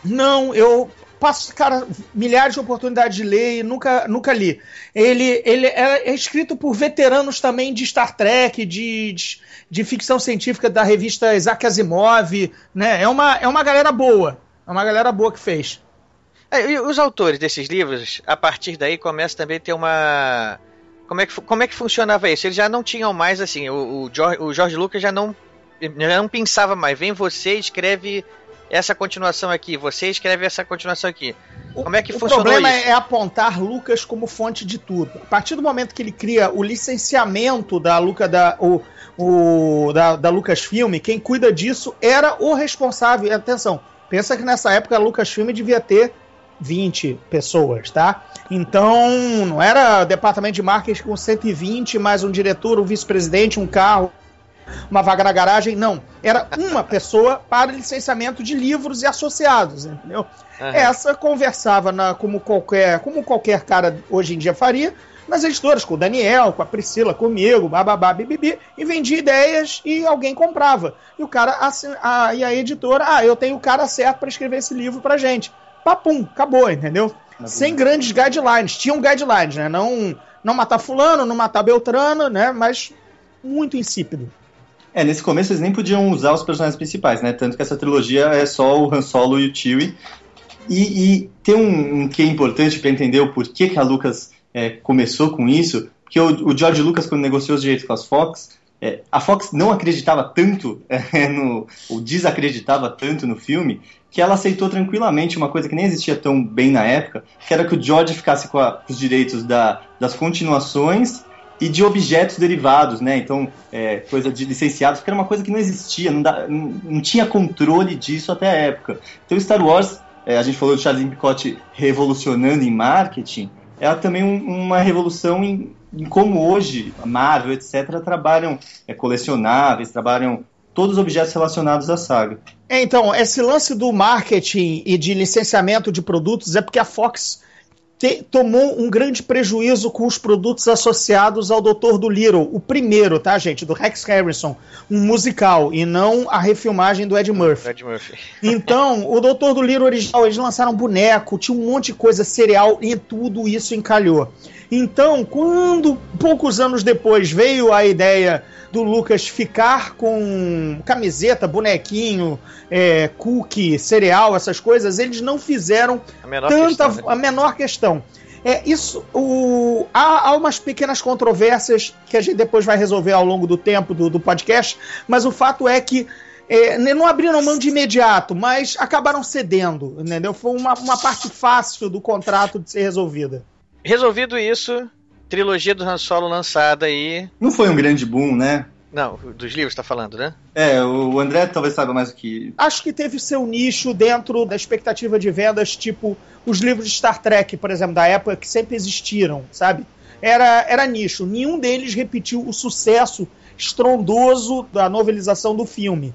Não, eu passo, cara, milhares de oportunidades de ler e nunca, nunca li. Ele, ele é, é escrito por veteranos também de Star Trek, de, de, de, ficção científica da revista Isaac Asimov, né? É uma, é uma galera boa. É uma galera boa que fez. É, e os autores desses livros, a partir daí, começa também a ter uma. Como é que, como é que funcionava isso? Eles já não tinham mais assim. O, o, George, o George Lucas já não, já não pensava mais. Vem você escreve essa continuação aqui, você escreve essa continuação aqui. Como é que o funcionou problema isso? é apontar Lucas como fonte de tudo. A partir do momento que ele cria o licenciamento da Luca da o, o da, da Lucasfilm, quem cuida disso era o responsável. Atenção, pensa que nessa época a Lucasfilm devia ter 20 pessoas, tá? Então, não era departamento de marketing com 120, mais um diretor, um vice-presidente, um carro, uma vaga na garagem, não. Era uma pessoa para licenciamento de livros e associados, entendeu? Uhum. Essa conversava na, como, qualquer, como qualquer cara hoje em dia faria, nas editoras, com o Daniel, com a Priscila, comigo, bababá, bibibi, e vendia ideias e alguém comprava. E o cara, assim, a, e a editora, ah, eu tenho o cara certo para escrever esse livro pra gente papum, acabou, entendeu? Sem grandes guidelines. Tinham guidelines, né? Não, não matar fulano, não matar Beltrano, né? Mas muito insípido. É, nesse começo eles nem podiam usar os personagens principais, né? Tanto que essa trilogia é só o Han Solo e o Chewie. E, e tem um, um que é importante para entender o porquê que a Lucas é, começou com isso, porque o, o, George Lucas, quando negociou os direitos com as Fox, é, a Fox não acreditava tanto é, no, ou desacreditava tanto no filme, que ela aceitou tranquilamente uma coisa que nem existia tão bem na época, que era que o George ficasse com, a, com os direitos da, das continuações e de objetos derivados, né? Então, é, coisa de licenciados, que era uma coisa que não existia, não, dá, não, não tinha controle disso até a época. Então, Star Wars, é, a gente falou de Charles Picot revolucionando em marketing, é também um, uma revolução em, em, como hoje a Marvel, etc., trabalham é, colecionáveis, trabalham todos os objetos relacionados à saga. É, então, esse lance do marketing e de licenciamento de produtos é porque a Fox te, tomou um grande prejuízo com os produtos associados ao Doutor do Little, o primeiro, tá, gente? Do Rex Harrison, um musical, e não a refilmagem do Ed Murphy. Ed Murphy. Então, o Doutor do Little original, eles lançaram boneco, tinha um monte de coisa cereal, e tudo isso encalhou. Então, quando, poucos anos depois, veio a ideia do Lucas ficar com camiseta, bonequinho, é, cookie, cereal, essas coisas, eles não fizeram a menor tanta questão, né? a menor questão. É, isso, o, há, há umas pequenas controvérsias que a gente depois vai resolver ao longo do tempo do, do podcast, mas o fato é que é, não abriram mão de imediato, mas acabaram cedendo, entendeu? Foi uma, uma parte fácil do contrato de ser resolvida. Resolvido isso, trilogia do Han Solo lançada aí. Não foi um grande boom, né? Não, dos livros tá falando, né? É, o André talvez saiba mais do que. Acho que teve seu nicho dentro da expectativa de vendas, tipo os livros de Star Trek, por exemplo, da época, que sempre existiram, sabe? Era, era nicho. Nenhum deles repetiu o sucesso estrondoso da novelização do filme.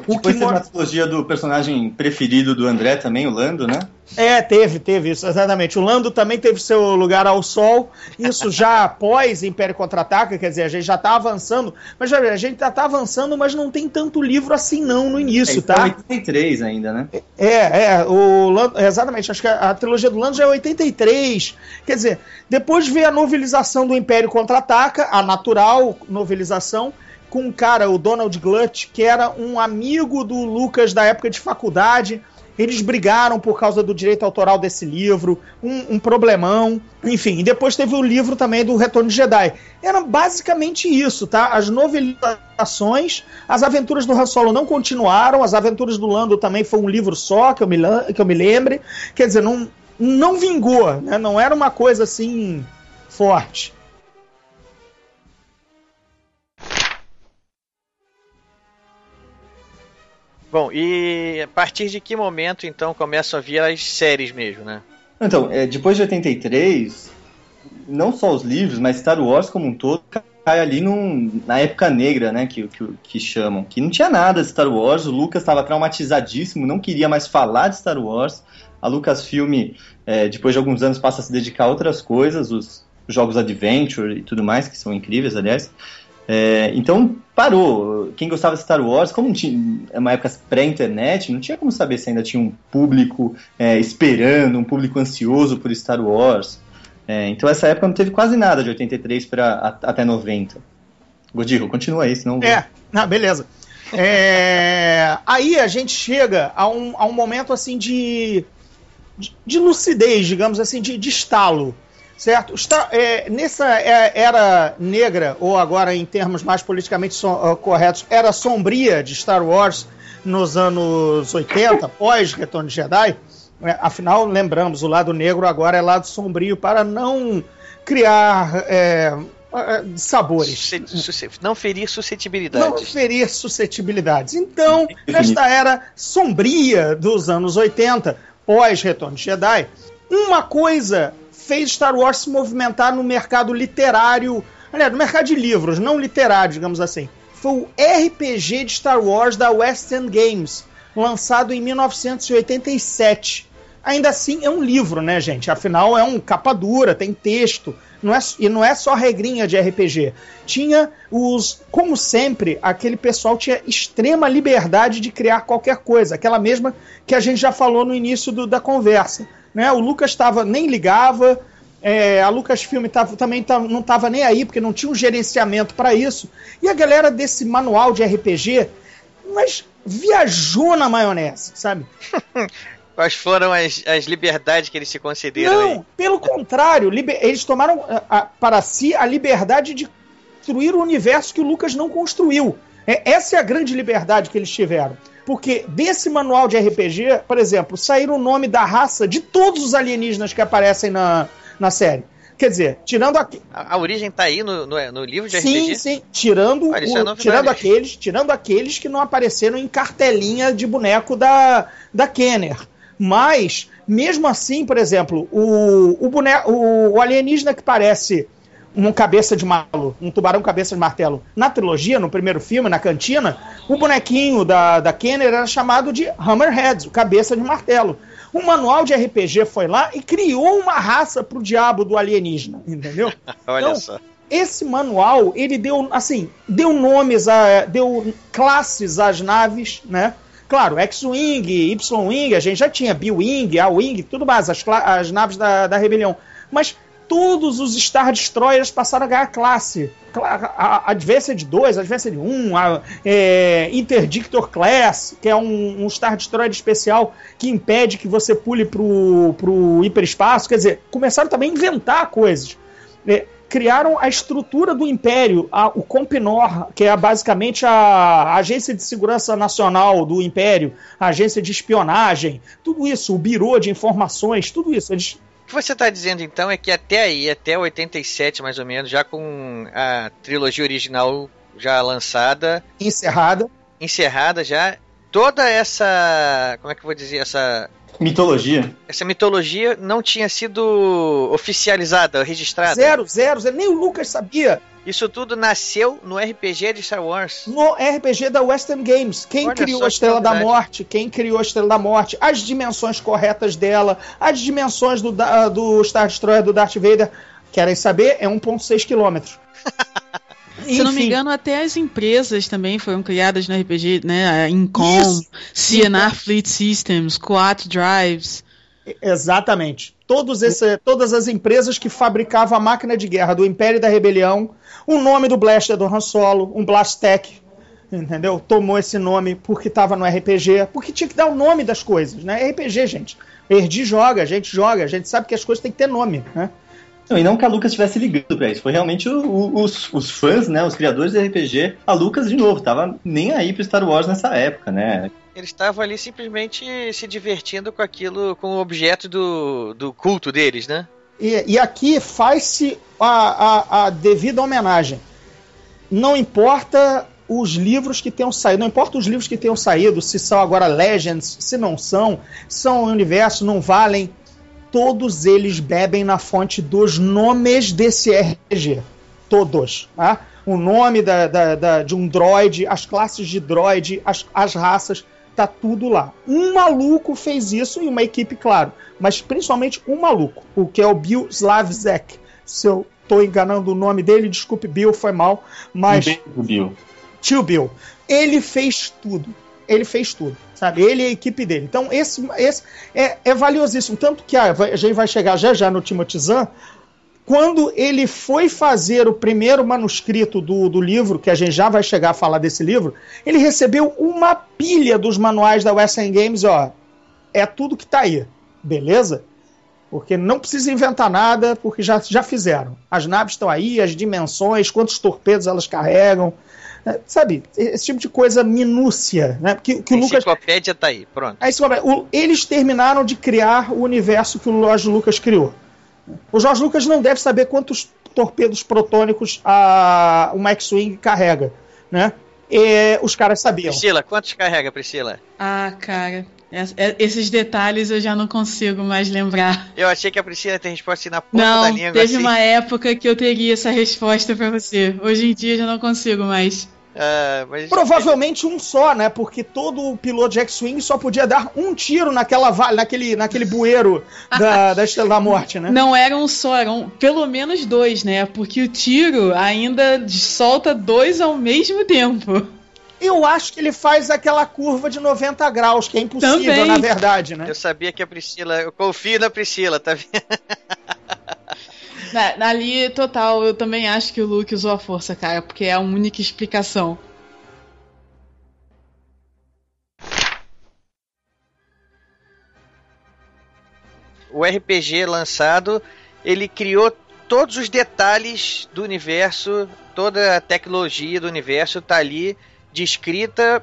O Depois que teve uma trilogia do personagem preferido do André também, o Lando, né? É, teve, teve isso, exatamente. O Lando também teve seu lugar ao sol, isso já após Império Contra-Ataca, quer dizer, a gente já tá avançando, mas já, a gente já tá avançando, mas não tem tanto livro assim não no início, é, tá? 83 ainda, né? É, é, o Lando, exatamente, acho que a, a, trilogia do Lando já é 83, quer dizer, depois veio a novelização do Império Contra-Ataca, a natural novelização, com um cara, o Donald Glut, que era um amigo do Lucas da época de faculdade. Eles brigaram por causa do direito autoral desse livro, um, um problemão, enfim. E depois teve o livro também do Retorno de Jedi. Era basicamente isso, tá? As novelizações, as aventuras do Han Solo não continuaram, as aventuras do Lando também foi um livro só, que eu me, que eu me lembre. Quer dizer, não, não vingou, né? Não era uma coisa assim forte. Bom, e a partir de que momento então começam a vir as séries mesmo, né? Então, é, depois de 83, não só os livros, mas Star Wars como um todo cai ali num, na época negra, né, que, que, que chamam. Que não tinha nada de Star Wars, o Lucas estava traumatizadíssimo, não queria mais falar de Star Wars. A Lucasfilm, é, depois de alguns anos, passa a se dedicar a outras coisas, os jogos Adventure e tudo mais, que são incríveis, aliás. É, então parou. Quem gostava de Star Wars, como tinha é uma época pré-internet, não tinha como saber se ainda tinha um público é, esperando, um público ansioso por Star Wars. É, então essa época não teve quase nada de 83 para até 90. Godiro, continua aí, senão. É, ah, beleza. É, aí a gente chega a um, a um momento assim de, de, de lucidez, digamos assim, de, de estalo certo? Está, é, nessa é, era negra, ou agora em termos mais politicamente so, uh, corretos, era sombria de Star Wars nos anos 80, pós Retorno de Jedi, é, afinal, lembramos, o lado negro agora é lado sombrio para não criar é, sabores. Não ferir suscetibilidades. Não ferir suscetibilidades. Então, nesta era sombria dos anos 80, pós Retorno de Jedi, uma coisa fez Star Wars se movimentar no mercado literário, aliás, no mercado de livros, não literário, digamos assim. Foi o RPG de Star Wars da West End Games, lançado em 1987. Ainda assim, é um livro, né, gente? Afinal, é um capa dura, tem texto. Não é, e não é só regrinha de RPG. Tinha os. Como sempre, aquele pessoal tinha extrema liberdade de criar qualquer coisa. Aquela mesma que a gente já falou no início do, da conversa. Né? O Lucas tava, nem ligava, é, a Lucasfilm tava, também tava, não estava nem aí, porque não tinha um gerenciamento para isso. E a galera desse manual de RPG, mas viajou na maionese, sabe? Quais foram as, as liberdades que eles se concederam Não, aí? pelo contrário, eles tomaram a, a, para si a liberdade de construir o universo que o Lucas não construiu. É, essa é a grande liberdade que eles tiveram. Porque desse manual de RPG, por exemplo, saíram o nome da raça de todos os alienígenas que aparecem na, na série. Quer dizer, tirando a... a, a origem tá aí no, no, no livro de sim, RPG? Sim, sim. Tirando, o, é tirando, aqueles, tirando aqueles que não apareceram em cartelinha de boneco da, da Kenner. Mas Mesmo assim, por exemplo, o, o, bone... o, o alienígena que parece um cabeça de malo, um tubarão cabeça de martelo. Na trilogia, no primeiro filme, na cantina, o bonequinho da, da Kenner era chamado de Hammerhead, o cabeça de martelo. O manual de RPG foi lá e criou uma raça pro diabo do alienígena, entendeu? Olha Então, só. Esse manual, ele deu, assim, deu nomes, a, deu classes às naves, né? Claro, X-Wing, Y-Wing, a gente já tinha B-Wing, A-Wing, tudo mais, as, as naves da, da rebelião. Mas todos os Star Destroyers passaram a ganhar classe. Cla- a- a Advanced 2, Advanced 1, a, é, Interdictor Class, que é um, um Star Destroyer especial que impede que você pule pro, pro hiperespaço. Quer dizer, começaram também a inventar coisas. É, criaram a estrutura do Império, a- o Compinor, que é basicamente a, a Agência de Segurança Nacional do Império, a Agência de Espionagem, tudo isso, o Biro de Informações, tudo isso. Eles que você está dizendo então é que até aí, até 87 mais ou menos, já com a trilogia original já lançada, encerrada, encerrada já, toda essa, como é que eu vou dizer, essa Mitologia. essa mitologia não tinha sido oficializada, registrada. zero, zero, zero, nem o Lucas sabia. Isso tudo nasceu no RPG de Star Wars. No RPG da Western Games, quem Olha criou a Estrela da. Morte, quem criou a Estrela da Morte, as dimensões corretas dela, as dimensões do, do Star Destroyer do Darth Vader, querem saber? É 1.6 quilômetros. Se não me engano, até as empresas também foram criadas no RPG, né? A Incom, Isso. CNR Fleet Systems, Quat Drives. Exatamente. Todos esse, todas as empresas que fabricavam a máquina de guerra do Império e da Rebelião, o nome do blaster do Han Solo, um Blastech, entendeu? Tomou esse nome porque estava no RPG, porque tinha que dar o nome das coisas, né? RPG, gente. Erdi joga, a gente joga, a gente sabe que as coisas têm que ter nome, né? Não, e não que a Lucas estivesse ligando pra isso, foi realmente o- o- os, os fãs, né, os criadores de RPG. A Lucas, de novo, tava nem aí pro Star Wars nessa época, né? Eles estavam ali simplesmente se divertindo com aquilo, com o objeto do, do culto deles, né? E, e aqui faz-se a, a, a devida homenagem. Não importa os livros que tenham saído, não importa os livros que tenham saído, se são agora Legends, se não são, são universo, não valem. Todos eles bebem na fonte dos nomes desse RPG. Todos. Tá? O nome da, da- da- de um droid, as classes de droid, as, as raças, tá tudo lá. Um maluco fez isso e uma equipe, claro. Mas principalmente um maluco, o que é o Bill Slavzek. Se eu tô enganando o nome dele, desculpe, Bill, foi mal. Mas beijo Bill. tio Bill, ele fez tudo. Ele fez tudo, sabe? Ele e a equipe dele. Então, esse, esse é, é valiosíssimo. Tanto que ah, a gente vai chegar já já no Timothy quando ele foi fazer o primeiro manuscrito do, do livro, que a gente já vai chegar a falar desse livro, ele recebeu uma pilha dos manuais da Western Games, ó. É tudo que tá aí, beleza? Porque não precisa inventar nada, porque já, já fizeram. As naves estão aí, as dimensões, quantos torpedos elas carregam. Né? Sabe, esse tipo de coisa minúcia, né? Que, que A o Lucas. enciclopédia tá aí, pronto. Aí, você vai- o- eles terminaram de criar o universo que o George Lucas criou. O George Lucas não deve saber quantos torpedos protônicos a, uma X-Wing carrega, né? E os caras sabiam. Priscila, quantos carrega, Priscila? Ah, cara. es- é- Esses detalhes eu já não consigo mais lembrar. Eu achei que a Priscila ter resposta assim na ponta da Não, língua. teve assim. uma época que eu teria essa resposta pra você. Hoje em dia eu já não consigo mais. Ah, mas- Provavelmente um só, né? Porque todo piloto de X-Wing só podia dar um tiro naquela va- naquele, naquele bueiro da, da Estrela da Morte, né? Não eram só, eram pelo menos dois, né? Porque o tiro ainda solta dois ao mesmo tempo. Eu acho que ele faz aquela curva de 90 graus, que é impossível, Também. na verdade, né? Eu sabia que a Priscila. Eu confio na Priscila, tá vendo? Na- Ali, total, eu também acho que o Luke usou a força, cara, porque é a única explicação. O RPG lançado, ele criou todos os detalhes do universo, toda a tecnologia do universo tá ali descrita,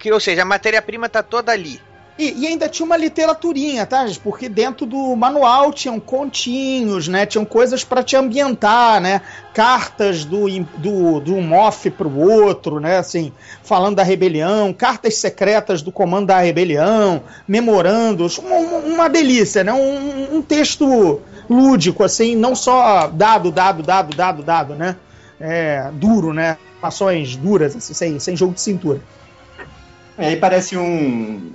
que, ou seja, a matéria-prima tá toda ali. E, e, ainda tinha uma literaturinha, tá? Porque dentro do manual tinham continhos, né? Tinham coisas para te ambientar, né? Cartas do, do, do off pro outro, né? Assim, falando da rebelião, cartas secretas do comando da rebelião, memorandos, uma, uma delícia, né? Um, um, texto lúdico, assim, não só dado, dado, dado, dado, dado, né? É, duro, né? Ações duras, assim, sem, sem jogo de cintura. Aí parece um,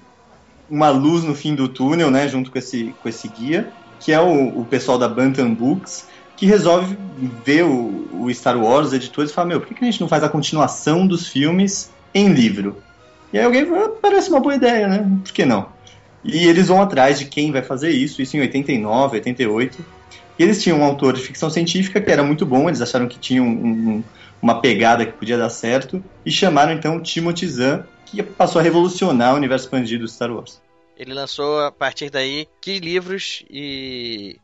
uma luz no fim do túnel, né, junto com esse, com esse guia, que é o, o pessoal da Bantam Books, que resolve ver o, o Star Wars, os editores, e fala, meu, por que, que a gente não faz a continuação dos filmes em livro? E aí alguém fala, ah, parece uma boa ideia, né? Por que não? E eles vão atrás de quem vai fazer isso, isso em 89, 88. E eles tinham um autor de ficção científica que era muito bom, eles acharam que tinha um, um, uma pegada que podia dar certo, e chamaram então Timothy Zahn, que passou a revolucionar o universo expandido do Star Wars. Ele lançou a partir daí que livros e,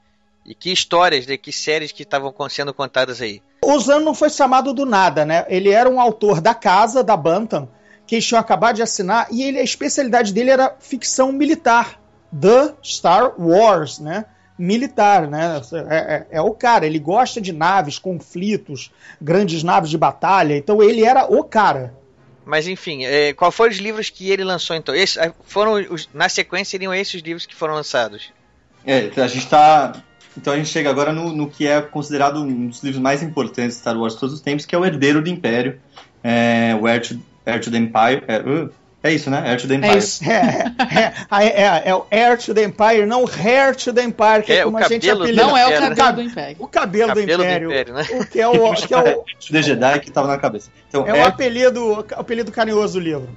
e que histórias, de né, que séries que estavam sendo contadas aí. O Zan não foi chamado do nada, né? Ele era um autor da casa, da Bantam, que eles tinham acabado de assinar, e ele, a especialidade dele era ficção militar. The Star Wars, né? Militar, né? É, é, é, o cara, ele gosta de naves, conflitos, grandes naves de batalha, então ele era o cara. Mas enfim, é, qual foram os livros que ele lançou então? Esses, é, foram os, na sequência seriam esses livros que foram lançados? É, a gente está então a gente chega agora no, no, que é considerado um dos livros mais importantes de Star Wars de todos os tempos, que é o Herdeiro do Império, é, o Heir to, Heir to the Empire. É, uh, é isso, né? Heir to the Empire. É, isso. É, é, é, é, o Heir to the Empire, não Hair to the Empire, que é, como a gente apelida. Não é o cabelo do Império. O cabelo, do Império. Né? O que é o. Que é o The Jedi que estava na cabeça. Então, é o apelido, o apelido carinhoso do livro.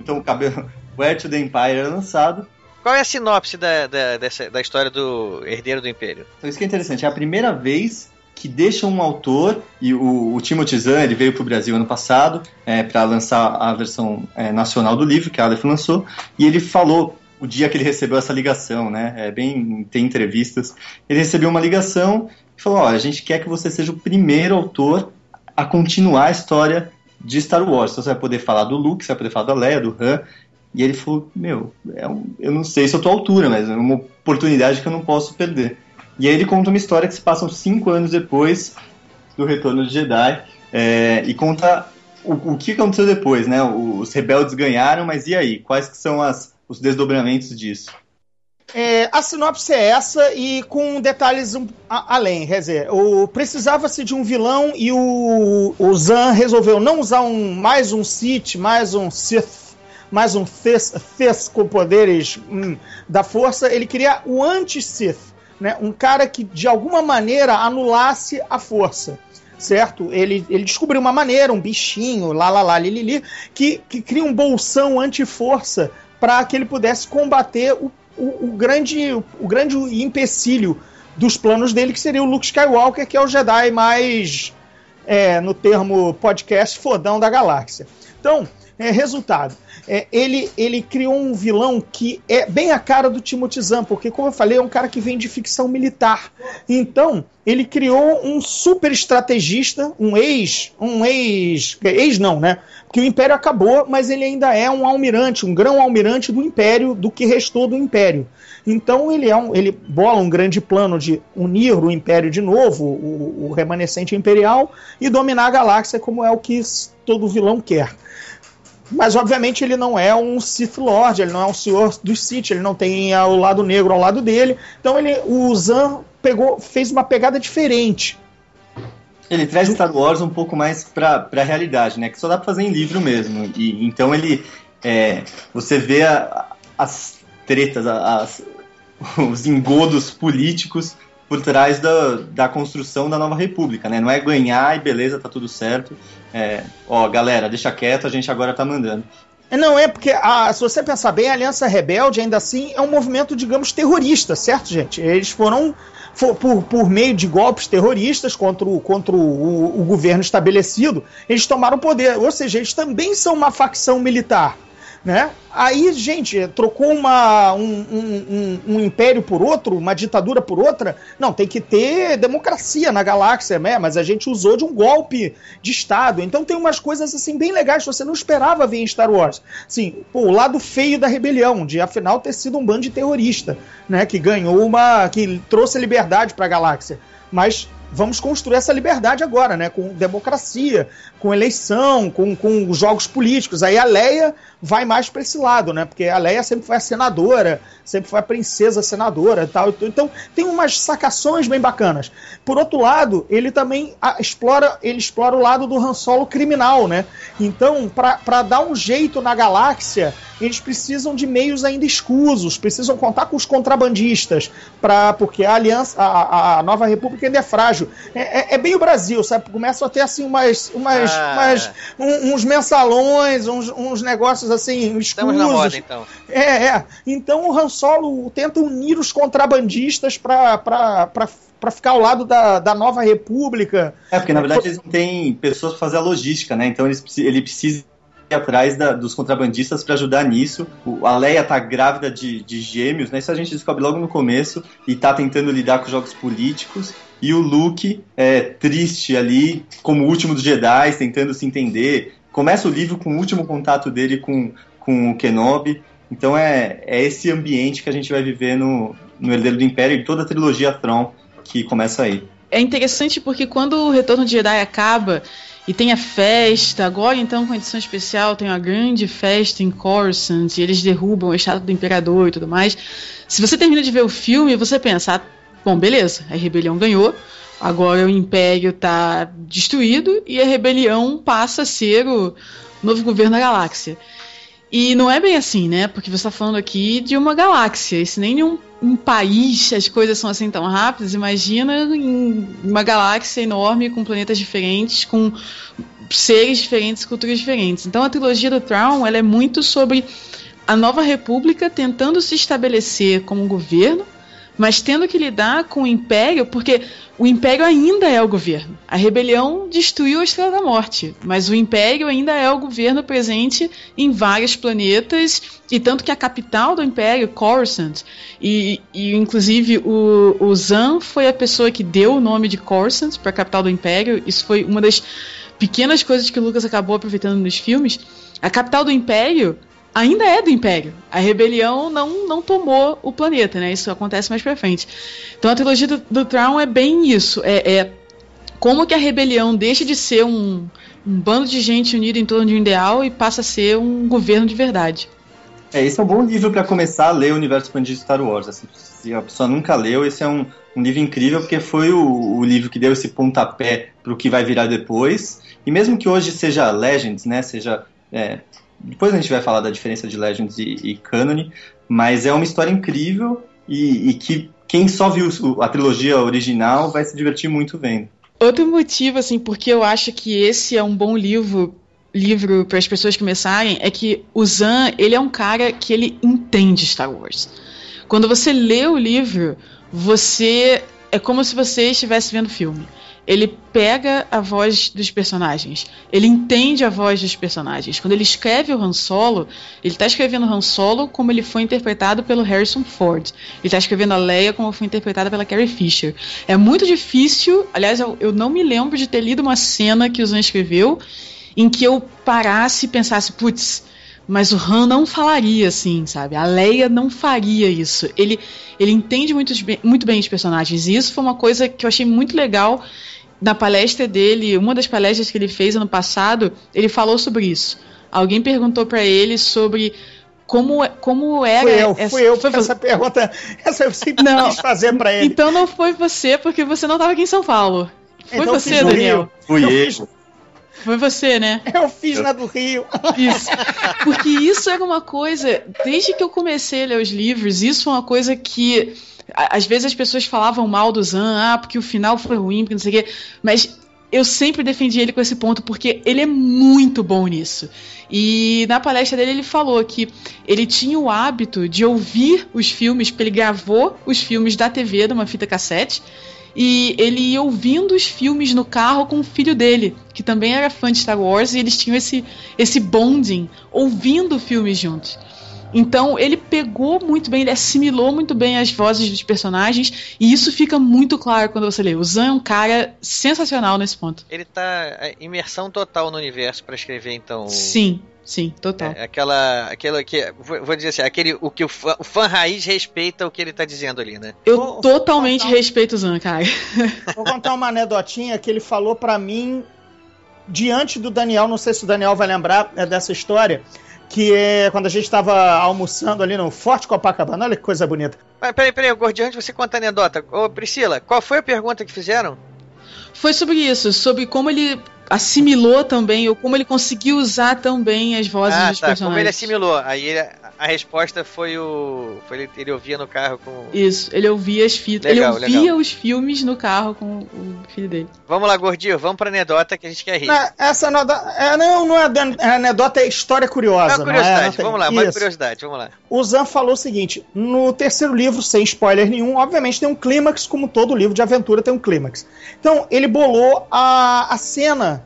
Então o cabelo. O Heir to the Empire é lançado. Qual é a sinopse da, da, dessa, da história do Herdeiro do Império? Então isso que é interessante. É a primeira vez que deixa um autor, e o, o Timothy Zahn, ele veio para o Brasil ano passado é, para lançar a versão é, nacional do livro, que a Aleph lançou, e ele falou o dia que ele recebeu essa ligação, né? É bem tem entrevistas. Ele recebeu uma ligação e falou: "Olha, a gente quer que você seja o primeiro autor a continuar a história de Star Wars. Então, você vai poder falar do Luke, você vai poder falar da Leia, do Han". E ele falou: "Meu, é um, eu não sei se eu tô à altura, mas é uma oportunidade que eu não posso perder". E aí ele conta uma história que se passa cinco anos depois do Retorno de Jedi é, e conta o, o, que aconteceu depois, né? Os rebeldes ganharam, mas e aí? Quais que são as, os desdobramentos disso? É, a sinopse é essa e com detalhes um, a, além. Quer dizer, precisava-se de um vilão e o, o Zan resolveu não usar um, mais um Sith, mais um Sith, mais um Thess com poderes hum, da força. Ele queria o anti-Sith né, um cara que de alguma maneira anulasse a força. Certo? Ele, ele descobriu uma maneira, um bichinho, lá, lá, lá, li, li, li que, que cria um bolsão anti-força para que ele pudesse combater o, o, o, grande, o grande empecilho dos planos dele, que seria o Luke Skywalker, que é o Jedi mais, é, no termo podcast, fodão da galáxia. Então, é, resultado, é, ele, ele criou um vilão que é bem a cara do Timothy Zahn, porque, como eu falei, é um cara que vem de ficção militar. Então, ele criou um super estrategista, um ex, um ex, ex não, né? Porque o Império acabou, mas ele ainda é um almirante, um grão almirante do Império, do que restou do Império. Então ele é um, ele bola um grande plano de unir o Império de novo, o, o remanescente imperial, e dominar a galáxia como é o que todo vilão quer. Mas obviamente ele não é um Sith Lord, ele não é um senhor dos Sith, ele não tem o lado negro ao lado dele. Então ele, o Zan pegou, fez uma pegada diferente. Ele traz Star Wars um pouco mais pra, pra realidade, né? Que só dá pra fazer em livro mesmo. E, então ele. É, você vê a, as tretas, as, os engodos políticos por trás da, da construção da nova república, né? Não é ganhar e beleza, tá tudo certo. É, ó, galera, deixa quieto, a gente agora tá mandando. É, não, é porque, a, se você pensar bem, a Aliança Rebelde, ainda assim, é um movimento, digamos, terrorista, certo, gente? Eles foram for, por, por meio de golpes terroristas contra, o, contra o, o, governo estabelecido, eles tomaram poder. Ou seja, eles também são uma facção militar. Né? Aí, gente, trocou uma, um, um, um, um, império por outro, uma ditadura por outra. Não, tem que ter democracia na galáxia, né? Mas a gente usou de um golpe de Estado. Então tem umas coisas assim bem legais que você não esperava ver em Star Wars. Assim, pô, o lado feio da rebelião, de afinal ter sido um bando de terrorista, né? Que ganhou uma. que trouxe liberdade para a galáxia. Mas vamos construir essa liberdade agora, né? Com democracia, com eleição, com, com jogos políticos. Aí a Leia vai mais para esse lado, né? Porque a Leia sempre foi a senadora, sempre foi a princesa senadora e tal. Então tem umas sacações bem bacanas. Por outro lado, ele também explora, ele explora o lado do Han Solo criminal, né? Então, para dar um jeito na galáxia, eles precisam de meios ainda escusos, precisam contar com os contrabandistas, pra, porque a aliança, a, a nova república ainda é frágil. É, é, é bem o Brasil, sabe? Começam a ter assim umas, umas, ah. Umas um, uns mensalões, uns, uns negócios assim escusos. Estamos na moda, então. É, é. Então o Han Solo tenta unir os contrabandistas para para ficar ao lado da, da nova república. É, porque na verdade eles não têm pessoas para fazer a logística, né? Então eles, ele precisa atrás da, dos contrabandistas para ajudar nisso. O, a Leia tá grávida de, de gêmeos, né? Isso a gente descobre logo no começo e tá tentando lidar com jogos políticos. E o Luke é triste ali, como o último dos Jedi, tentando se entender. Começa o livro com o último contato dele com, com o Kenobi. Então é, é esse ambiente que a gente vai viver no, no Herdeiro do Império e toda a trilogia Tron que começa aí. É interessante porque quando o Retorno de Jedi acaba e tem a festa, agora então com a edição especial tem uma grande festa em Coruscant e eles derrubam a estátua do Imperador e tudo mais. Se você termina de ver o filme, você pensa, ah, bom, beleza, a rebelião ganhou, agora o Império está destruído e a rebelião passa a ser o novo governo da galáxia. E não é bem assim, né? Porque você está falando aqui de uma galáxia. E se nem em um, um, país as coisas são assim tão rápidas, imagina em uma galáxia enorme com planetas diferentes, com seres diferentes, culturas diferentes. Então a trilogia do Tron ela é muito sobre a nova república tentando se estabelecer como governo mas tendo que lidar com o Império, porque o Império ainda é o governo. A rebelião destruiu a Estrela da Morte, mas o Império ainda é o governo presente em vários planetas, e tanto que a capital do Império, Coruscant, e, e inclusive o, o Zan foi a pessoa que deu o nome de Coruscant para a capital do Império, isso foi uma das pequenas coisas que o Lucas acabou aproveitando nos filmes. A capital do Império ainda é do Império. A rebelião não, não tomou o planeta, né? Isso acontece mais pra frente. Então a trilogia do, do Tron é bem isso. É, é, como que a rebelião deixa de ser um, um bando de gente unida em torno de um ideal e passa a ser um governo de verdade. É, esse é um bom livro para começar a ler o universo expandido de Star Wars. Assim, se a pessoa nunca leu, esse é um, um livro incrível porque foi o, o livro que deu esse pontapé para o que vai virar depois. E mesmo que hoje seja Legends, né, seja é, depois a gente vai falar da diferença de Legends e, e Canon, mas é uma história incrível e, e que quem só viu a trilogia original vai se divertir muito vendo. Outro motivo, assim, porque eu acho que esse é um bom livro livro para as pessoas começarem é que o Zan, ele é um cara que ele entende Star Wars. Quando você lê o livro, você é como se você estivesse vendo filme ele pega a voz dos personagens, ele entende a voz dos personagens. Quando ele escreve o Han Solo, ele está escrevendo o Han Solo como ele foi interpretado pelo Harrison Ford. Ele está escrevendo a Leia como foi interpretada pela Carrie Fisher. É muito difícil, aliás, eu, eu não me lembro de ter lido uma cena que o Zan escreveu em que eu parasse e pensasse, putz, mas o Han não falaria assim, sabe? A Leia não faria isso. Ele, ele entende muito, muito bem os personagens. E isso foi uma coisa que eu achei muito legal na palestra dele, uma das palestras que ele fez ano passado, ele falou sobre isso. Alguém perguntou para ele sobre como, como era. Fui eu, essa, fui eu, foi essa pergunta. Essa eu sempre não, quis fazer para ele. Então não foi você, porque você não estava aqui em São Paulo. Foi então você, Daniel. Fui eu. eu. Foi você, né? Eu fiz na do Rio. Isso. Porque isso era uma coisa, desde que eu comecei a ler os livros, isso é uma coisa que às vezes as pessoas falavam mal do Zan, ah, porque o final foi ruim, porque não sei o quê. Mas eu sempre defendi ele com esse ponto, porque ele é muito bom nisso. E na palestra dele ele falou que ele tinha o hábito de ouvir os filmes, porque ele gravou os filmes da TV numa fita cassete. e ele ia ouvindo os filmes no carro com o filho dele, que também era fã de Star Wars, e eles tinham esse, esse bonding, ouvindo filmes juntos. Então ele pegou muito bem, ele assimilou muito bem as vozes dos personagens, e isso fica muito claro quando você lê. O Zan é um cara sensacional nesse ponto. Ele tá é, imersão total no universo para escrever, então. Sim. Sim, total. É, aquela, aquela que, vou dizer assim, aquele, o que o fã, o fã raiz respeita o que ele tá dizendo ali, né? Eu vou, totalmente vou respeito o Zan, cara. Vou contar uma anedotinha que ele falou para mim diante do Daniel, não sei se o Daniel vai lembrar é dessa história, que é quando a gente estava almoçando ali no Forte Copacabana. Olha que coisa bonita. Mas peraí, peraí, Gordião, antes você conta a anedota. Ô, Priscila, qual foi a pergunta que fizeram? Foi sobre isso, sobre como ele assimilou também, ou como ele conseguiu usar também as vozes ah, dos tá, personagens. Como ele assimilou. Aí ele, a resposta foi o. Foi ele, ele, ouvia no carro com. Isso, ele ouvia as fitas. Legal, ele ouvia legal. os filmes no carro com o filho dele. Vamos lá, Gordinho, vamos pra anedota que a gente quer rir. Não, essa anedota. É, não, não é, anedota, é história curiosa. É curiosidade, é, vamos lá, Isso. mais curiosidade, vamos lá. O Zan falou o seguinte: no terceiro livro, sem spoiler nenhum, obviamente tem um clímax, como todo livro de aventura tem um clímax. Então, ele bolou a, a cena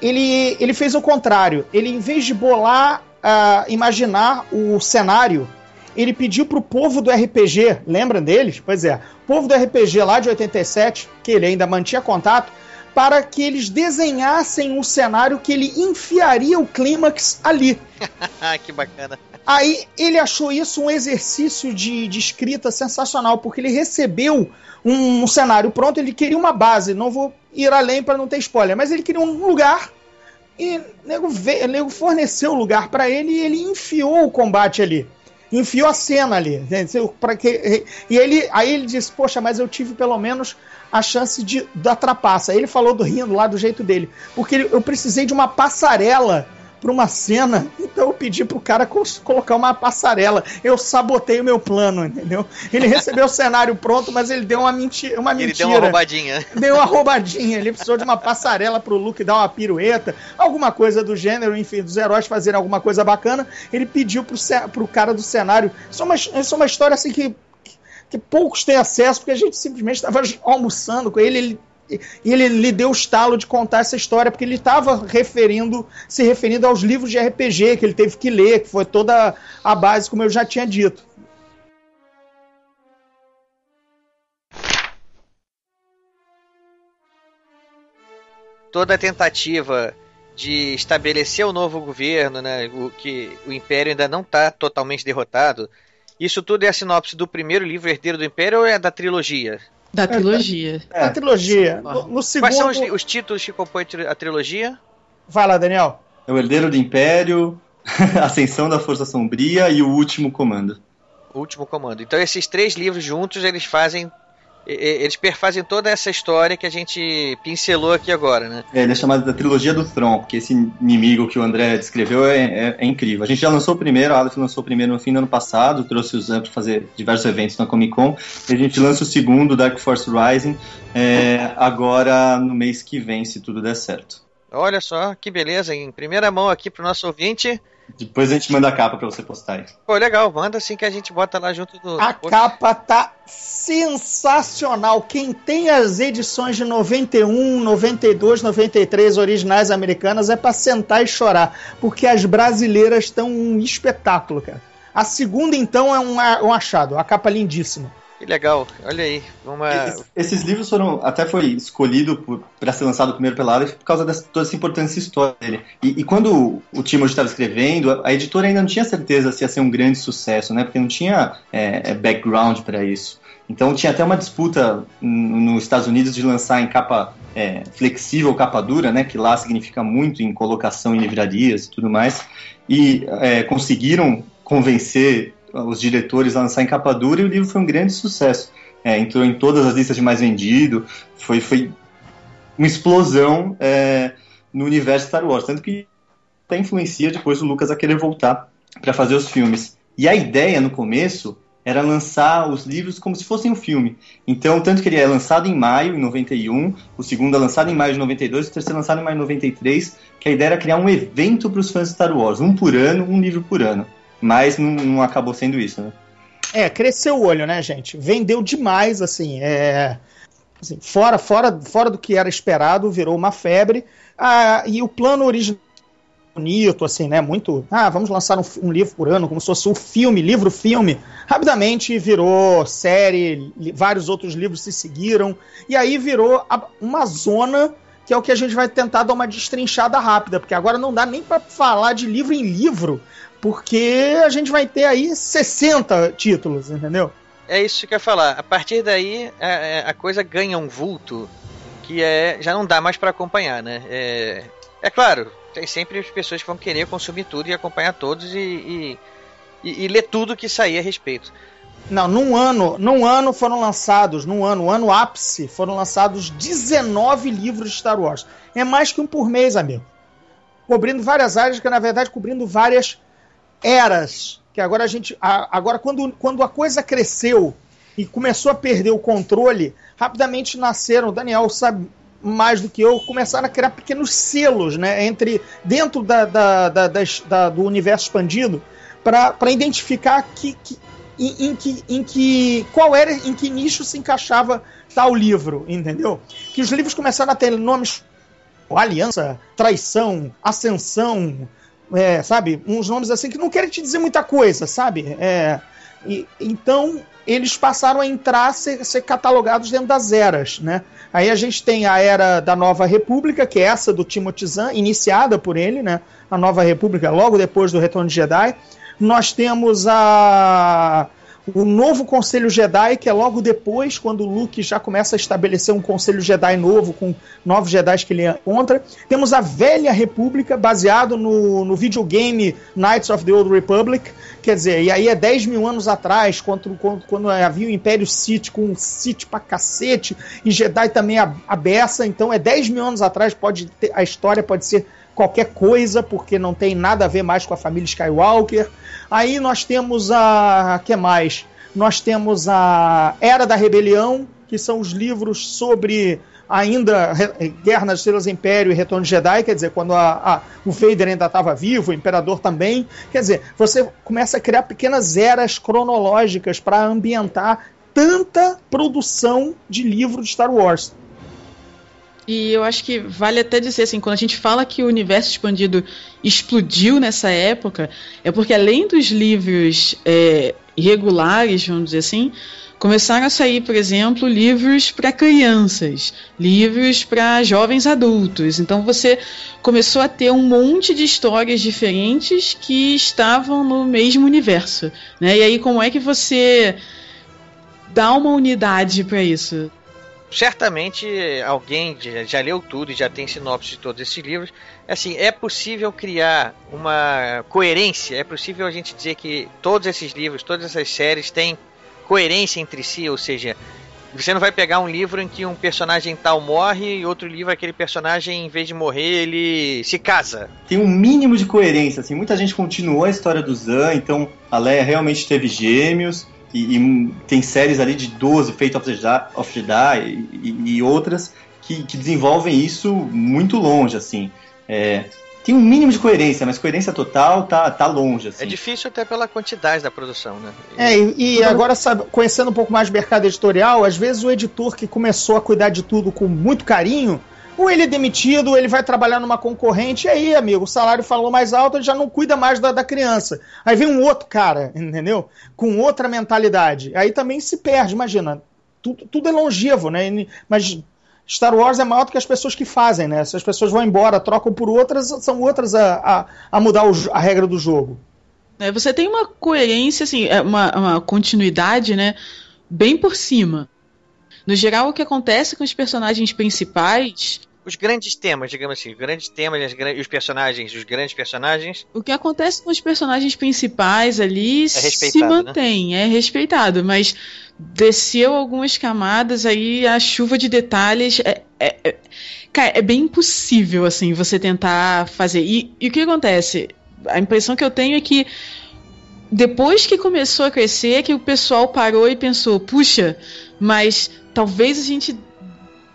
ele, ele fez o contrário. Ele, em vez de bolar, uh, imaginar o cenário, ele pediu pro povo do RPG, lembram deles? Pois é, povo do RPG lá de 87, que ele ainda mantinha contato, para que eles desenhassem um cenário que ele enfiaria o clímax ali. que bacana. Aí ele achou isso um exercício de, de escrita sensacional, porque ele recebeu um, um, cenário pronto, ele queria uma base, não vou ir além para não ter spoiler, mas ele queria um lugar e nego, veio, nego forneceu o lugar para ele e ele enfiou o combate ali. Enfiou a cena ali. Para que, e ele, aí ele disse: Poxa, mas eu tive pelo menos a chance de, da trapaça. Aí ele falou do rindo lá do jeito dele. Porque eu precisei de uma passarela para uma cena, então eu pedi pro cara colocar uma passarela. Eu sabotei o meu plano, entendeu? Ele recebeu o cenário pronto, mas ele deu uma, menti uma mentira. Ele deu uma roubadinha. Deu uma roubadinha. Ele precisou de uma passarela pro Luke dar uma pirueta, alguma coisa do gênero, enfim, dos heróis fazerem alguma coisa bacana. Ele pediu pro, pro cara do cenário. Isso é uma, isso é uma história assim que que poucos têm acesso, porque a gente simplesmente estava almoçando com ele, ele e ele lhe deu o estalo de contar essa história, porque ele estava referindo, se referindo aos livros de RPG que ele teve que ler, que foi toda a base, como eu já tinha dito. Toda a tentativa de estabelecer o um novo governo, né, o que o Império ainda não está totalmente derrotado. Isso tudo é a sinopse do primeiro livro, Herdeiro do Império, ou é da trilogia? Da trilogia. É, a trilogia. No, no segundo... Quais são os, os, títulos que compõem a trilogia? Vai lá, Daniel. É o Herdeiro do Império, Ascensão da Força Sombria e o Último Comando. O Último Comando. Então esses três livros juntos, eles fazem eles perfazem toda essa história que a gente pincelou aqui agora, né? É, ele é chamado da trilogia do Tron, porque esse inimigo que o André descreveu é, é, é incrível. A gente já lançou o primeiro, a Aleph lançou o primeiro no fim do ano passado, trouxe o Zan para fazer diversos eventos na Comic Con, e a gente lança o segundo, Dark Force Rising, é, agora no mês que vem, se tudo der certo. Olha só, que beleza, em primeira mão aqui pro nosso ouvinte. Depois a gente manda a capa para você postar aí. Pô, legal, manda assim que a gente bota lá junto do. A capa tá sensacional. Quem tem as edições de 91, 92, 93 originais americanas é para sentar e chorar, porque as brasileiras estão um espetáculo, cara. A segunda, então, é um, um achado, a capa lindíssima. Que legal, olha aí. Uma... Esses, esses livros foram. Até foi escolhido para ser lançado primeiro pela Aleph por causa dessa toda essa importância história dele. E, e quando o Timothy estava escrevendo, a editora ainda não tinha certeza se ia ser um grande sucesso, né? Porque não tinha é, é background para isso. Então tinha até uma disputa nos Estados Unidos de lançar em capa é, flexível, capa dura, né? Que lá significa muito em colocação em livrarias e tudo mais. E é, conseguiram convencer os diretores lançar em capa dura e o livro foi um grande sucesso. É, entrou em todas as listas de mais vendido, foi, foi uma explosão é, no universo Star Wars, tanto que até influencia depois o Lucas a querer voltar para fazer os filmes. E a ideia no começo era lançar os livros como se fossem um filme. Então, tanto que ele é lançado em maio, em 91, o segundo é lançado em maio de 92, o terceiro é lançado em maio de 93, que a ideia era criar um evento para os fãs de Star Wars, um por ano, um livro por ano. Mas não, não acabou sendo isso, né? É, cresceu o olho, né, gente? Vendeu demais, assim. É... Assim, fora, fora, fora do que era esperado, virou uma febre. Ah, e o plano original bonito, assim, né? Muito. Ah, vamos lançar um, um, livro por ano, como se fosse um filme, livro-filme. Rapidamente virou série, li, vários outros livros se seguiram. E aí virou a, uma zona que é o que a gente vai tentar dar uma destrinchada rápida, porque agora não dá nem para falar de livro em livro, porque a gente vai ter aí 60 títulos, entendeu? É isso que eu ia falar. A partir daí, a, a coisa ganha um vulto que é já não dá mais para acompanhar, né? É, é claro, tem sempre as pessoas que vão querer consumir tudo e acompanhar todos e, e, e, e ler tudo que sair a respeito. Não, num ano, num ano foram lançados, num ano, ano ápice, foram lançados 19 livros de Star Wars. É mais que um por mês, amigo. Cobrindo várias áreas, que na verdade cobrindo várias eras. Que agora a gente. Agora, quando, quando a coisa cresceu e começou a perder o controle, rapidamente nasceram, Daniel sabe mais do que eu, começaram a criar pequenos selos, né? Entre. dentro da, da, da, da do universo expandido, para identificar que, que em, em, que, em que qual era, em que nicho se encaixava tal livro, entendeu? Que os livros começaram a ter nomes aliança, traição, ascensão, é, sabe? Uns nomes assim que não querem te dizer muita coisa, sabe? É, e, então eles passaram a entrar, ser, ser catalogados dentro das eras, né? Aí a gente tem a era da Nova República, que é essa do Timothy Zahn, iniciada por ele, né? A Nova República, logo depois do Retorno de Jedi. Nós temos a o novo Conselho Jedi, que é logo depois, quando o Luke já começa a estabelecer um Conselho Jedi novo, com novos Jedi que ele encontra. Temos a Velha República, baseado no, no videogame Knights of the Old Republic. Quer dizer, e aí é 10 mil anos atrás, quando, quando, quando havia o Império Sith com um Sith pra cacete, e Jedi também a, a beça. Então é 10 mil anos atrás, pode ter, a história pode ser qualquer coisa, porque não tem nada a ver mais com a família Skywalker. Aí nós temos a. que mais? Nós temos a Era da Rebelião, que são os livros sobre ainda Guerra nas Estrelas Império e Retorno de Jedi, quer dizer, quando a, a, o Vader ainda estava vivo, o Imperador também. Quer dizer, você começa a criar pequenas eras cronológicas para ambientar tanta produção de livro de Star Wars. E eu acho que vale até dizer assim, quando a gente fala que o universo expandido explodiu nessa época, é porque além dos livros é, regulares, vamos dizer assim, começaram a sair, por exemplo, livros para crianças, livros para jovens adultos. Então você começou a ter um monte de histórias diferentes que estavam no mesmo universo, né? E aí como é que você dá uma unidade para isso? Certamente alguém já, leu tudo e já tem sinopse de todos esses livros. Assim, é possível criar uma coerência, é possível a gente dizer que todos esses livros, todas essas séries têm coerência entre si, ou seja, você não vai pegar um livro em que um personagem tal morre e outro livro aquele personagem, em vez de morrer, ele se casa. Tem um mínimo de coerência, assim, muita gente continuou a história do Zan, então a Leia realmente teve gêmeos, e, e, tem séries ali de 12, Fate of the Jedi, of Jedi e, e, outras que, que, desenvolvem isso muito longe, assim. É, tem um mínimo de coerência, mas coerência total tá, tá longe. Assim. É difícil até pela quantidade da produção, né? É, e, e agora, sabe, conhecendo um pouco mais o mercado editorial, às vezes o editor que começou a cuidar de tudo com muito carinho ou ele é demitido, ou ele vai trabalhar numa concorrente, e aí, amigo, o salário falou mais alto, ele já não cuida mais da, da criança. Aí vem um outro cara, entendeu? Com outra mentalidade. Aí também se perde, imagina. Tudo, tudo é longevo, né? Mas Star Wars é maior do que as pessoas que fazem, né? Se as pessoas vão embora, trocam por outras, são outras a, a, a mudar o, a regra do jogo. É, você tem uma coerência, assim, é uma, uma continuidade, né? Bem por cima. No geral, o que acontece com os personagens principais os grandes temas, digamos assim, os grandes temas e os personagens, os grandes personagens. O que acontece com os personagens principais ali é se né? mantém, né? é respeitado, mas desceu algumas camadas aí a chuva de detalhes é, é, é, cara, é bem impossível assim você tentar fazer. E, e o que acontece? A impressão que eu tenho é que depois que começou a crescer, que o pessoal parou e pensou, puxa, mas talvez a gente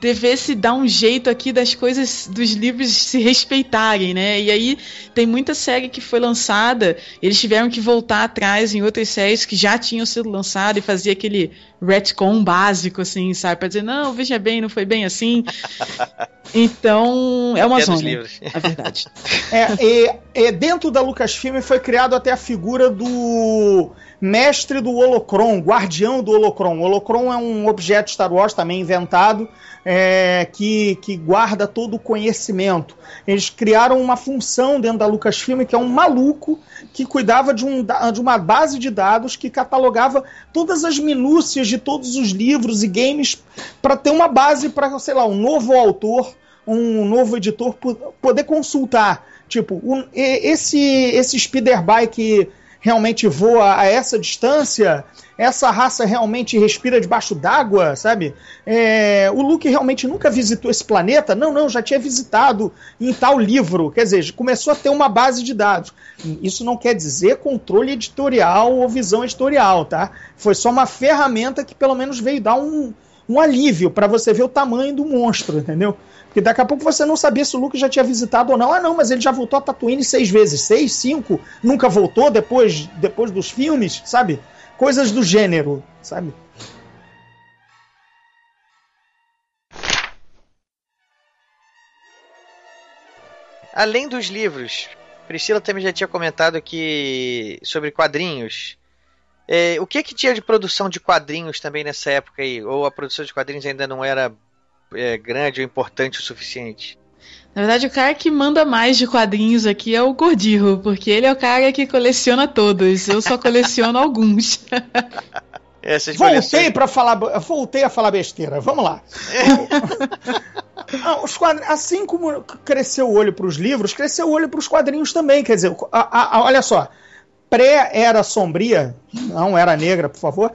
devesse dar um jeito aqui das coisas dos livros se respeitarem, né? E aí tem muita série que foi lançada, eles tiveram que voltar atrás em outras séries que já tinham sido lançadas e fazer aquele retcon básico, assim, sabe? Pra dizer, não, veja bem, não foi bem assim. Então, é uma zona. É verdade. É, e, e dentro da Lucasfilm foi criado até a figura do mestre do Holocron, guardião do Holocron. O Holocron é um objeto Star Wars também inventado é, que, que guarda todo o conhecimento. Eles criaram uma função dentro da Lucasfilm que é um maluco que cuidava de, um, de uma base de dados que catalogava todas as minúcias de todos os livros e games para ter uma base para, sei lá, um novo autor, um novo editor poder consultar. Tipo, um, esse, esse speeder bike realmente voa a essa distância, essa raça realmente respira debaixo d'água, sabe? É, o Luke realmente nunca visitou esse planeta? Não, não, já tinha visitado em tal livro. Quer dizer, começou a ter uma base de dados. Isso não quer dizer controle editorial ou visão editorial, tá? Foi só uma ferramenta que pelo menos veio dar um, um alívio para você ver o tamanho do monstro, entendeu? Porque daqui a pouco você não sabia se o Luke já tinha visitado ou não. Ah, não, mas ele já voltou a Tatooine seis vezes. Seis, cinco, nunca voltou depois, depois dos filmes, sabe? Coisas do gênero, sabe? Além dos livros, Priscila também já tinha comentado que sobre quadrinhos. É, o que que tinha de produção de quadrinhos também nessa época aí? Ou a produção de quadrinhos ainda não era é, grande ou importante o suficiente. Na verdade, o cara que manda mais de quadrinhos aqui é o Gordirro, porque ele é o cara que coleciona todos. Eu só coleciono alguns. Essas voltei para falar, voltei a falar besteira. Vamos lá. ah, os quadrinhos, assim como cresceu o olho para os livros, cresceu o olho para os quadrinhos também. Quer dizer, a, a, olha só, pré-era sombria, não era negra, por favor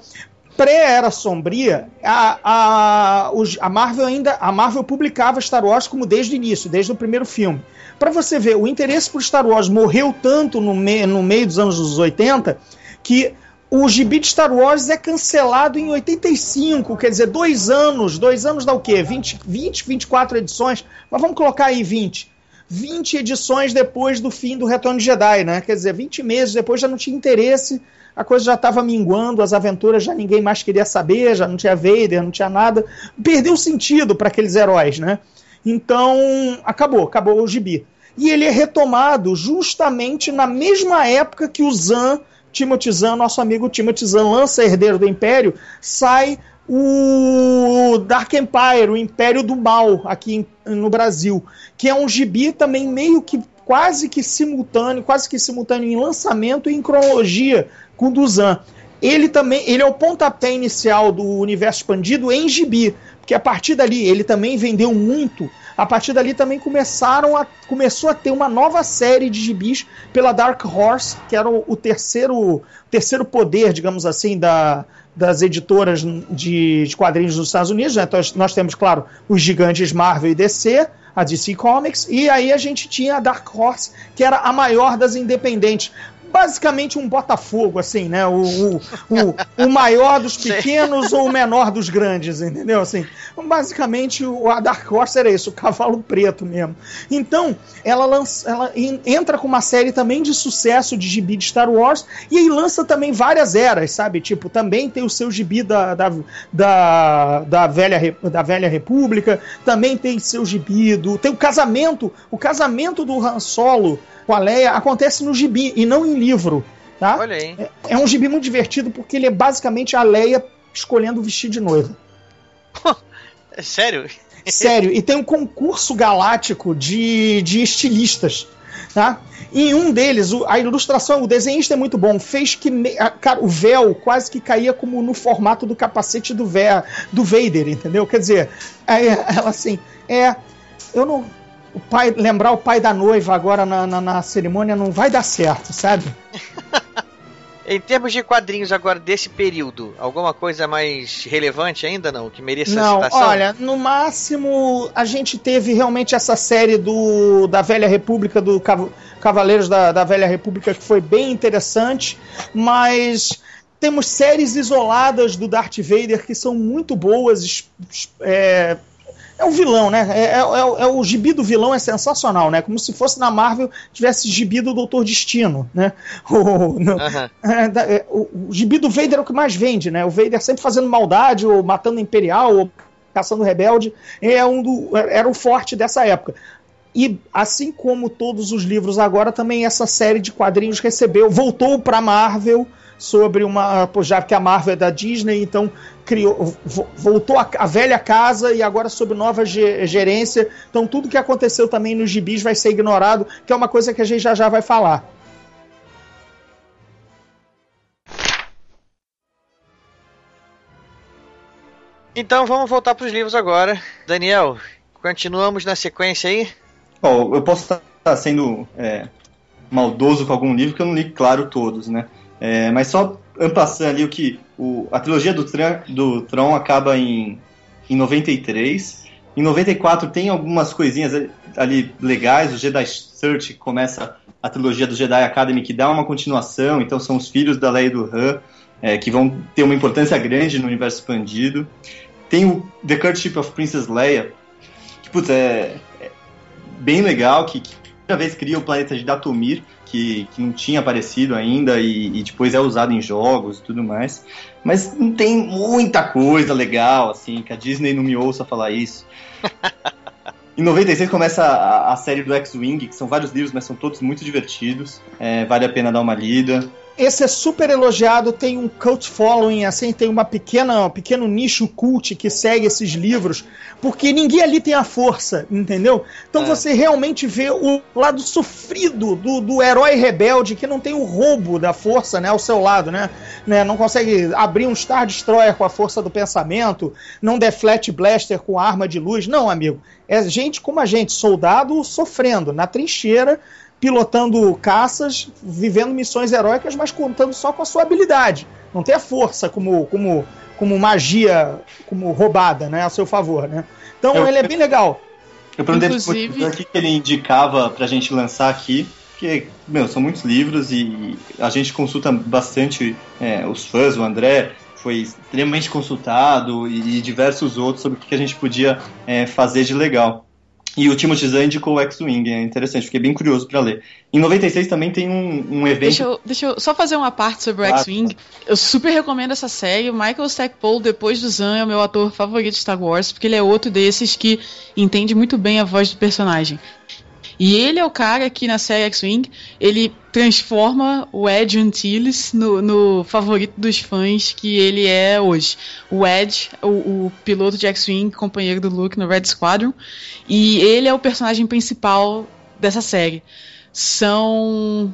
pré-era sombria, a, a, a Marvel ainda a Marvel publicava Star Wars como desde o início, desde o primeiro filme. Para você ver, o interesse por Star Wars morreu tanto no, me, no meio dos anos 80 que o gibi de Star Wars é cancelado em 85, quer dizer, dois anos, dois anos dá o quê? 20, 20 24 edições, mas vamos colocar aí 20. 20 edições depois do fim do Retorno de Jedi, né? Quer dizer, 20 meses depois já não tinha interesse a coisa já estava minguando, as aventuras já ninguém mais queria saber, já não tinha Vader, não tinha nada. Perdeu sentido para aqueles heróis, né? Então, acabou, acabou o gibi. E ele é retomado justamente na mesma época que o Zan, Timothy Zan, nosso amigo Timothy Zan, lança Herdeiro do Império, sai o Dark Empire, o Império do Mal, aqui no Brasil, que é um gibi também meio que quase que simultâneo, quase que simultâneo em lançamento e em cronologia com Duzan. Ele também, ele é o pontapé inicial do universo expandido em gibi, porque a partir dali ele também vendeu muito. A partir dali também começaram a, começou a ter uma nova série de gibis pela Dark Horse, que era o, o terceiro, terceiro poder, digamos assim, da, das editoras de, de, quadrinhos dos Estados Unidos. Né? Então, nós temos, claro, os gigantes Marvel e DC, a DC Comics, e aí a gente tinha a Dark Horse, que era a maior das independentes basicamente um Botafogo, assim, né? O, o, o, o maior dos pequenos ou o menor dos grandes, entendeu? Assim, basicamente o, a Dark Horse era isso, o cavalo preto mesmo. Então, ela, lança, ela entra com uma série também de sucesso de gibi de Star Wars e aí lança também várias eras, sabe? Tipo, também tem o seu gibi da, da, da, da, velha, da velha República, também tem seu gibi do. Tem o casamento, o casamento do Han Solo com a Leia acontece no gibi e não em livro. Tá? Olha aí. É, é um gibi muito divertido porque ele é basicamente a Leia escolhendo o vestido de noiva. É sério? Sério, e tem um concurso galáctico de, de estilistas. Tá? Em um deles, a ilustração, o desenhista é muito bom. Fez que cara, o véu quase que caía como no formato do capacete do, vé, do Vader, entendeu? Quer dizer, ela assim, é. Eu não, o pai, lembrar o pai da noiva agora na, na, na cerimônia não vai dar certo, sabe? Em termos de quadrinhos agora desse período, alguma coisa mais relevante ainda não? Que mereça não, citação? Olha, no máximo a gente teve realmente essa série do da Velha República, do Cavaleiros da, da Velha República, que foi bem interessante, mas temos séries isoladas do Darth Vader que são muito boas, é, é o vilão, né? É, é, é, o gibi do vilão é sensacional, né? Como se fosse na Marvel tivesse gibi do Doutor Destino, né? O, no, é, o, o gibi do Vader é o que mais vende, né? O Vader sempre fazendo maldade, ou matando Imperial, ou caçando rebelde, é um do, era o forte dessa época. E assim como todos os livros agora, também essa série de quadrinhos recebeu, voltou para Marvel sobre uma. Já que a Marvel é da Disney, então criou, voltou a, a velha casa e agora sob nova gerência. Então tudo que aconteceu também nos gibis vai ser ignorado, que é uma coisa que a gente já já vai falar. Então vamos voltar para os livros agora. Daniel, continuamos na sequência aí? Bom, eu posso estar sendo é, maldoso com algum livro que eu não li, claro, todos, né? É, mas só ampassando ali o que. O, a trilogia do, Tran, do Tron acaba em, em 93. Em 94 tem algumas coisinhas ali legais. O Jedi Search começa a trilogia do Jedi Academy que dá uma continuação. Então são os filhos da Leia e do Han é, que vão ter uma importância grande no universo expandido. Tem o The Courtship of Princess Leia, que putz, é, é bem legal, que, que primeira vez cria o planeta de Datomir, que, que não tinha aparecido ainda e, e, depois é usado em jogos e tudo mais. Mas não tem muita coisa legal, assim, que a Disney não me ouça falar isso. Em 96 começa a, a série do X-Wing, que são vários livros, mas são todos muito divertidos. É, vale a pena dar uma lida esse é super elogiado, tem um cult following, assim, tem uma pequena, um pequeno nicho cult que segue esses livros, porque ninguém ali tem a força, entendeu? Então é. você realmente vê o lado sofrido do, do herói rebelde que não tem o roubo da força, né, ao seu lado, né? né? Não consegue abrir um Star Destroyer com a força do pensamento, não deflete blaster com arma de luz, não, amigo. É gente como a gente, soldado sofrendo na trincheira, pilotando caças, vivendo missões heróicas, mas contando só com a sua habilidade. Não tem a força como, como, como magia, como roubada, né, a seu favor, né? Então eu, ele é bem legal. Eu perguntei Inclusive... o que ele indicava pra gente lançar aqui, porque, meu, são muitos livros e a gente consulta bastante é, os fãs, o André foi extremamente consultado e, diversos outros sobre o que a gente podia é, fazer de legal. E o Timothy Zahn indicou o X-Wing, é interessante, fiquei bem curioso para ler. Em 96 também tem um, um evento. Deixa eu, deixa eu só fazer uma parte sobre o X-Wing. Eu super recomendo essa série. O Michael Stackpole, depois do Zahn, é o meu ator favorito de Star Wars, porque ele é outro desses que entende muito bem a voz do personagem. E ele é o cara que na série X-Wing ele transforma o Ed Antilles no, no, favorito dos fãs que ele é hoje. O Ed, o, o piloto de X-Wing, companheiro do Luke no Red Squadron, e ele é o personagem principal dessa série. São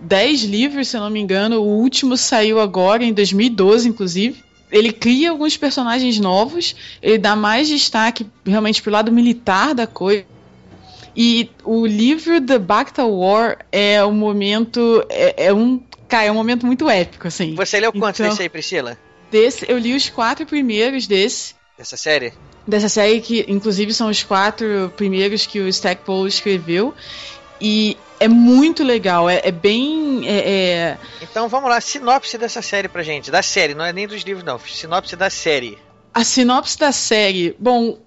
10 livros, se eu não me engano. O último saiu agora, em 2012, inclusive. Ele cria alguns personagens novos, ele dá mais destaque realmente pro lado militar da coisa e o livro The Bacta War é um momento. É, é, um. Cara, é um momento muito épico, assim. Você leu quantos então, desse aí, Priscila? Desse, eu li os quatro primeiros desse. Dessa série? Dessa série, que inclusive são os quatro primeiros que o Stackpole escreveu. E é muito legal, é, é bem. É, é... Então vamos lá, sinopse dessa série pra gente. Da série, não é nem dos livros, não. Sinopse da série. A sinopse da série. Bom,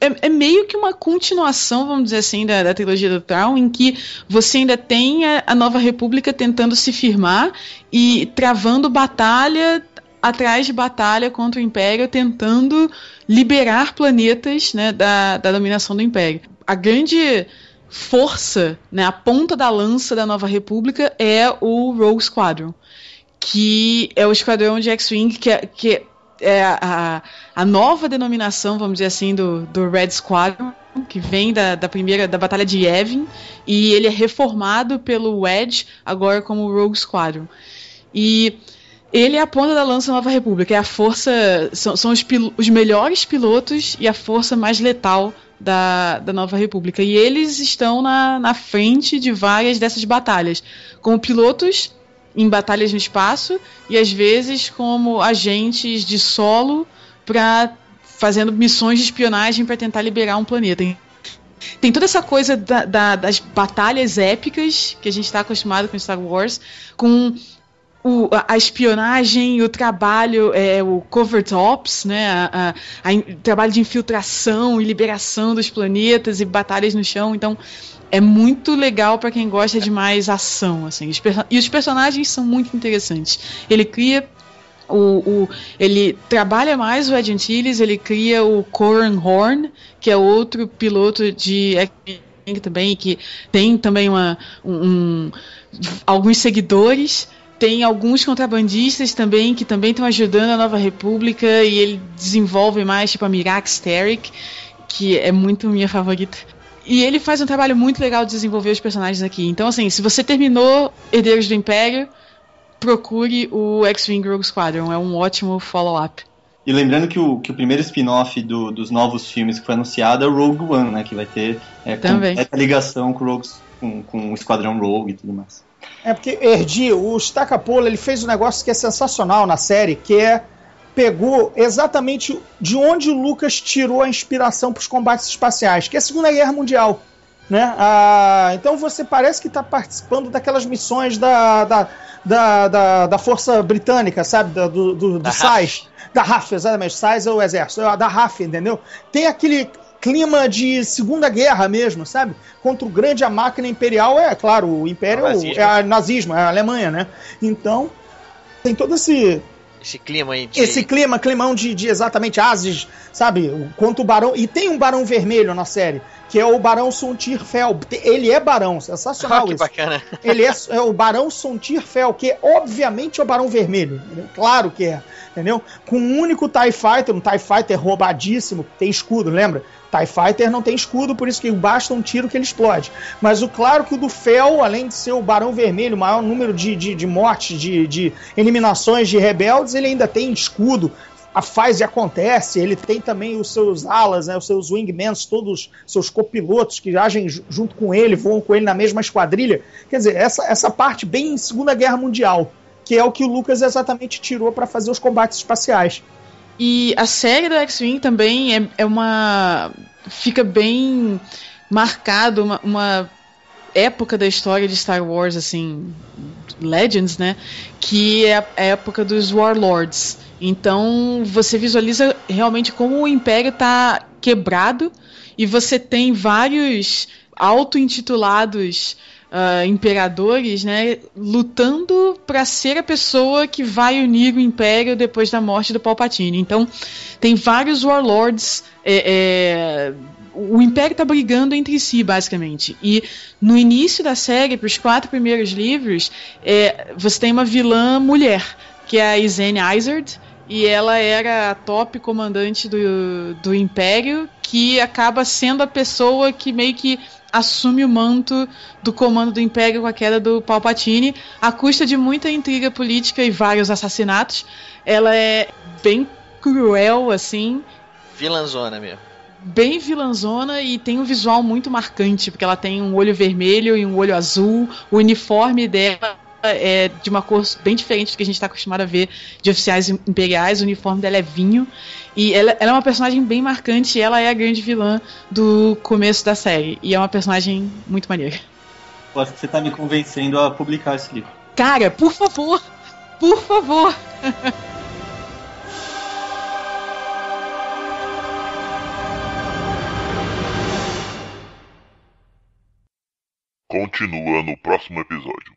é, é, meio que uma continuação, vamos dizer assim, da, da trilogia do Traum, em que você ainda tem a, a, Nova República tentando se firmar e travando batalha atrás de batalha contra o Império, tentando liberar planetas né, da, da dominação do Império. A grande força, né, a ponta da lança da Nova República é o Rogue Squadron, que é o esquadrão de X-Wing que, é, que é a, a nova denominação, vamos dizer assim, do, do Red Squadron, que vem da, da primeira da batalha de Yavin, e ele é reformado pelo Wedge agora como Rogue Squadron. E ele é a ponta da lança da Nova República, é a força, são, são os, os melhores pilotos e a força mais letal da, da Nova República. E eles estão na, na frente de várias dessas batalhas, como pilotos em batalhas no espaço e às vezes como agentes de solo para fazendo missões de espionagem para tentar liberar um planeta. Tem toda essa coisa da, da, das batalhas épicas que a gente está acostumado com Star Wars, com o, a, a, espionagem, o trabalho, é, o covert ops, né, a, a, o trabalho de infiltração e liberação dos planetas e batalhas no chão. Então, é muito legal para quem gosta de mais ação, assim. E os personagens são muito interessantes. Ele cria o, o, ele trabalha mais o Ed Antilles, ele cria o Coran Horn, que é outro piloto de também, que tem também uma, um, alguns seguidores. Tem alguns contrabandistas também que também estão ajudando a Nova República e ele desenvolve mais, tipo a Mirax Terek, que é muito minha favorita. E ele faz um trabalho muito legal de desenvolver os personagens aqui. Então, assim, se você terminou Herdeiros do Império, procure o X-Wing Rogue Squadron. É um ótimo follow-up. E lembrando que o, que o primeiro spin-off do, dos novos filmes que foi anunciado é o Rogue One, né? Que vai ter é, completa ligação com, Rogue, com, com o Esquadrão Rogue e tudo mais. É porque, Erdi, o Stacapola ele fez um negócio que é sensacional na série, que é pegou exatamente de onde o Lucas tirou a inspiração para os combates espaciais, que é a Segunda Guerra Mundial. Né? Ah, então você parece que está participando daquelas missões da, da, da, da, da Força Britânica, sabe? Da, do do, do SAIS. Da RAF, exatamente. SAIS é o exército. É da RAF, entendeu? Tem aquele clima de Segunda Guerra mesmo, sabe? Contra o grande a máquina imperial, é claro, o Império é o nazismo, é a Alemanha, né? Então, tem todo esse esse clima aí de... Esse clima, climão de, de exatamente Ases, sabe? Quanto o Barão. E tem um Barão Vermelho na série, que é o Barão Sontirfel. Ele é Barão, sensacional ah, que isso. bacana. Ele é, é o Barão Sontirfel, que obviamente é o Barão Vermelho. Claro que é, entendeu? Com um único TIE Fighter, um TIE Fighter roubadíssimo, tem escudo, lembra? TIE Fighter não tem escudo, por isso que basta um tiro que ele explode. Mas o claro que o do Fel, além de ser o Barão Vermelho, o maior número de, de, de mortes, de, de eliminações de rebeldes, ele ainda tem escudo, a faz e acontece. Ele tem também os seus alas, né, os seus wingmans, todos seus copilotos que agem junto com ele, voam com ele na mesma esquadrilha. Quer dizer, essa, essa parte bem Segunda Guerra Mundial, que é o que o Lucas exatamente tirou para fazer os combates espaciais. E a série do X-Wing também é, é uma. fica bem marcado, uma, uma época da história de Star Wars, assim, Legends, né? Que é a época dos Warlords. Então você visualiza realmente como o Império está quebrado e você tem vários auto-intitulados uh, imperadores, né, lutando para ser a pessoa que vai unir o império depois da morte do Palpatine. Então, tem vários warlords. É, é, o império está brigando entre si, basicamente. E no início da série, para os quatro primeiros livros, é, você tem uma vilã mulher, que é a Izene Izard, e ela era a top comandante do, do Império, que acaba sendo a pessoa que meio que assume o manto do comando do Império com a queda do Palpatine, à custa de muita intriga política e vários assassinatos. Ela é bem cruel, assim. Vilanzona mesmo. Bem vilanzona e tem um visual muito marcante, porque ela tem um olho vermelho e um olho azul. O uniforme dela é de uma cor bem diferente do que a gente está acostumado a ver de oficiais imperiais. O uniforme dela é vinho. E ela, ela, é uma personagem bem marcante. E ela é a grande vilã do começo da série. E é uma personagem muito maneira. Eu acho que você está me convencendo a publicar esse livro. Cara, por favor! Por favor! Continua no próximo episódio.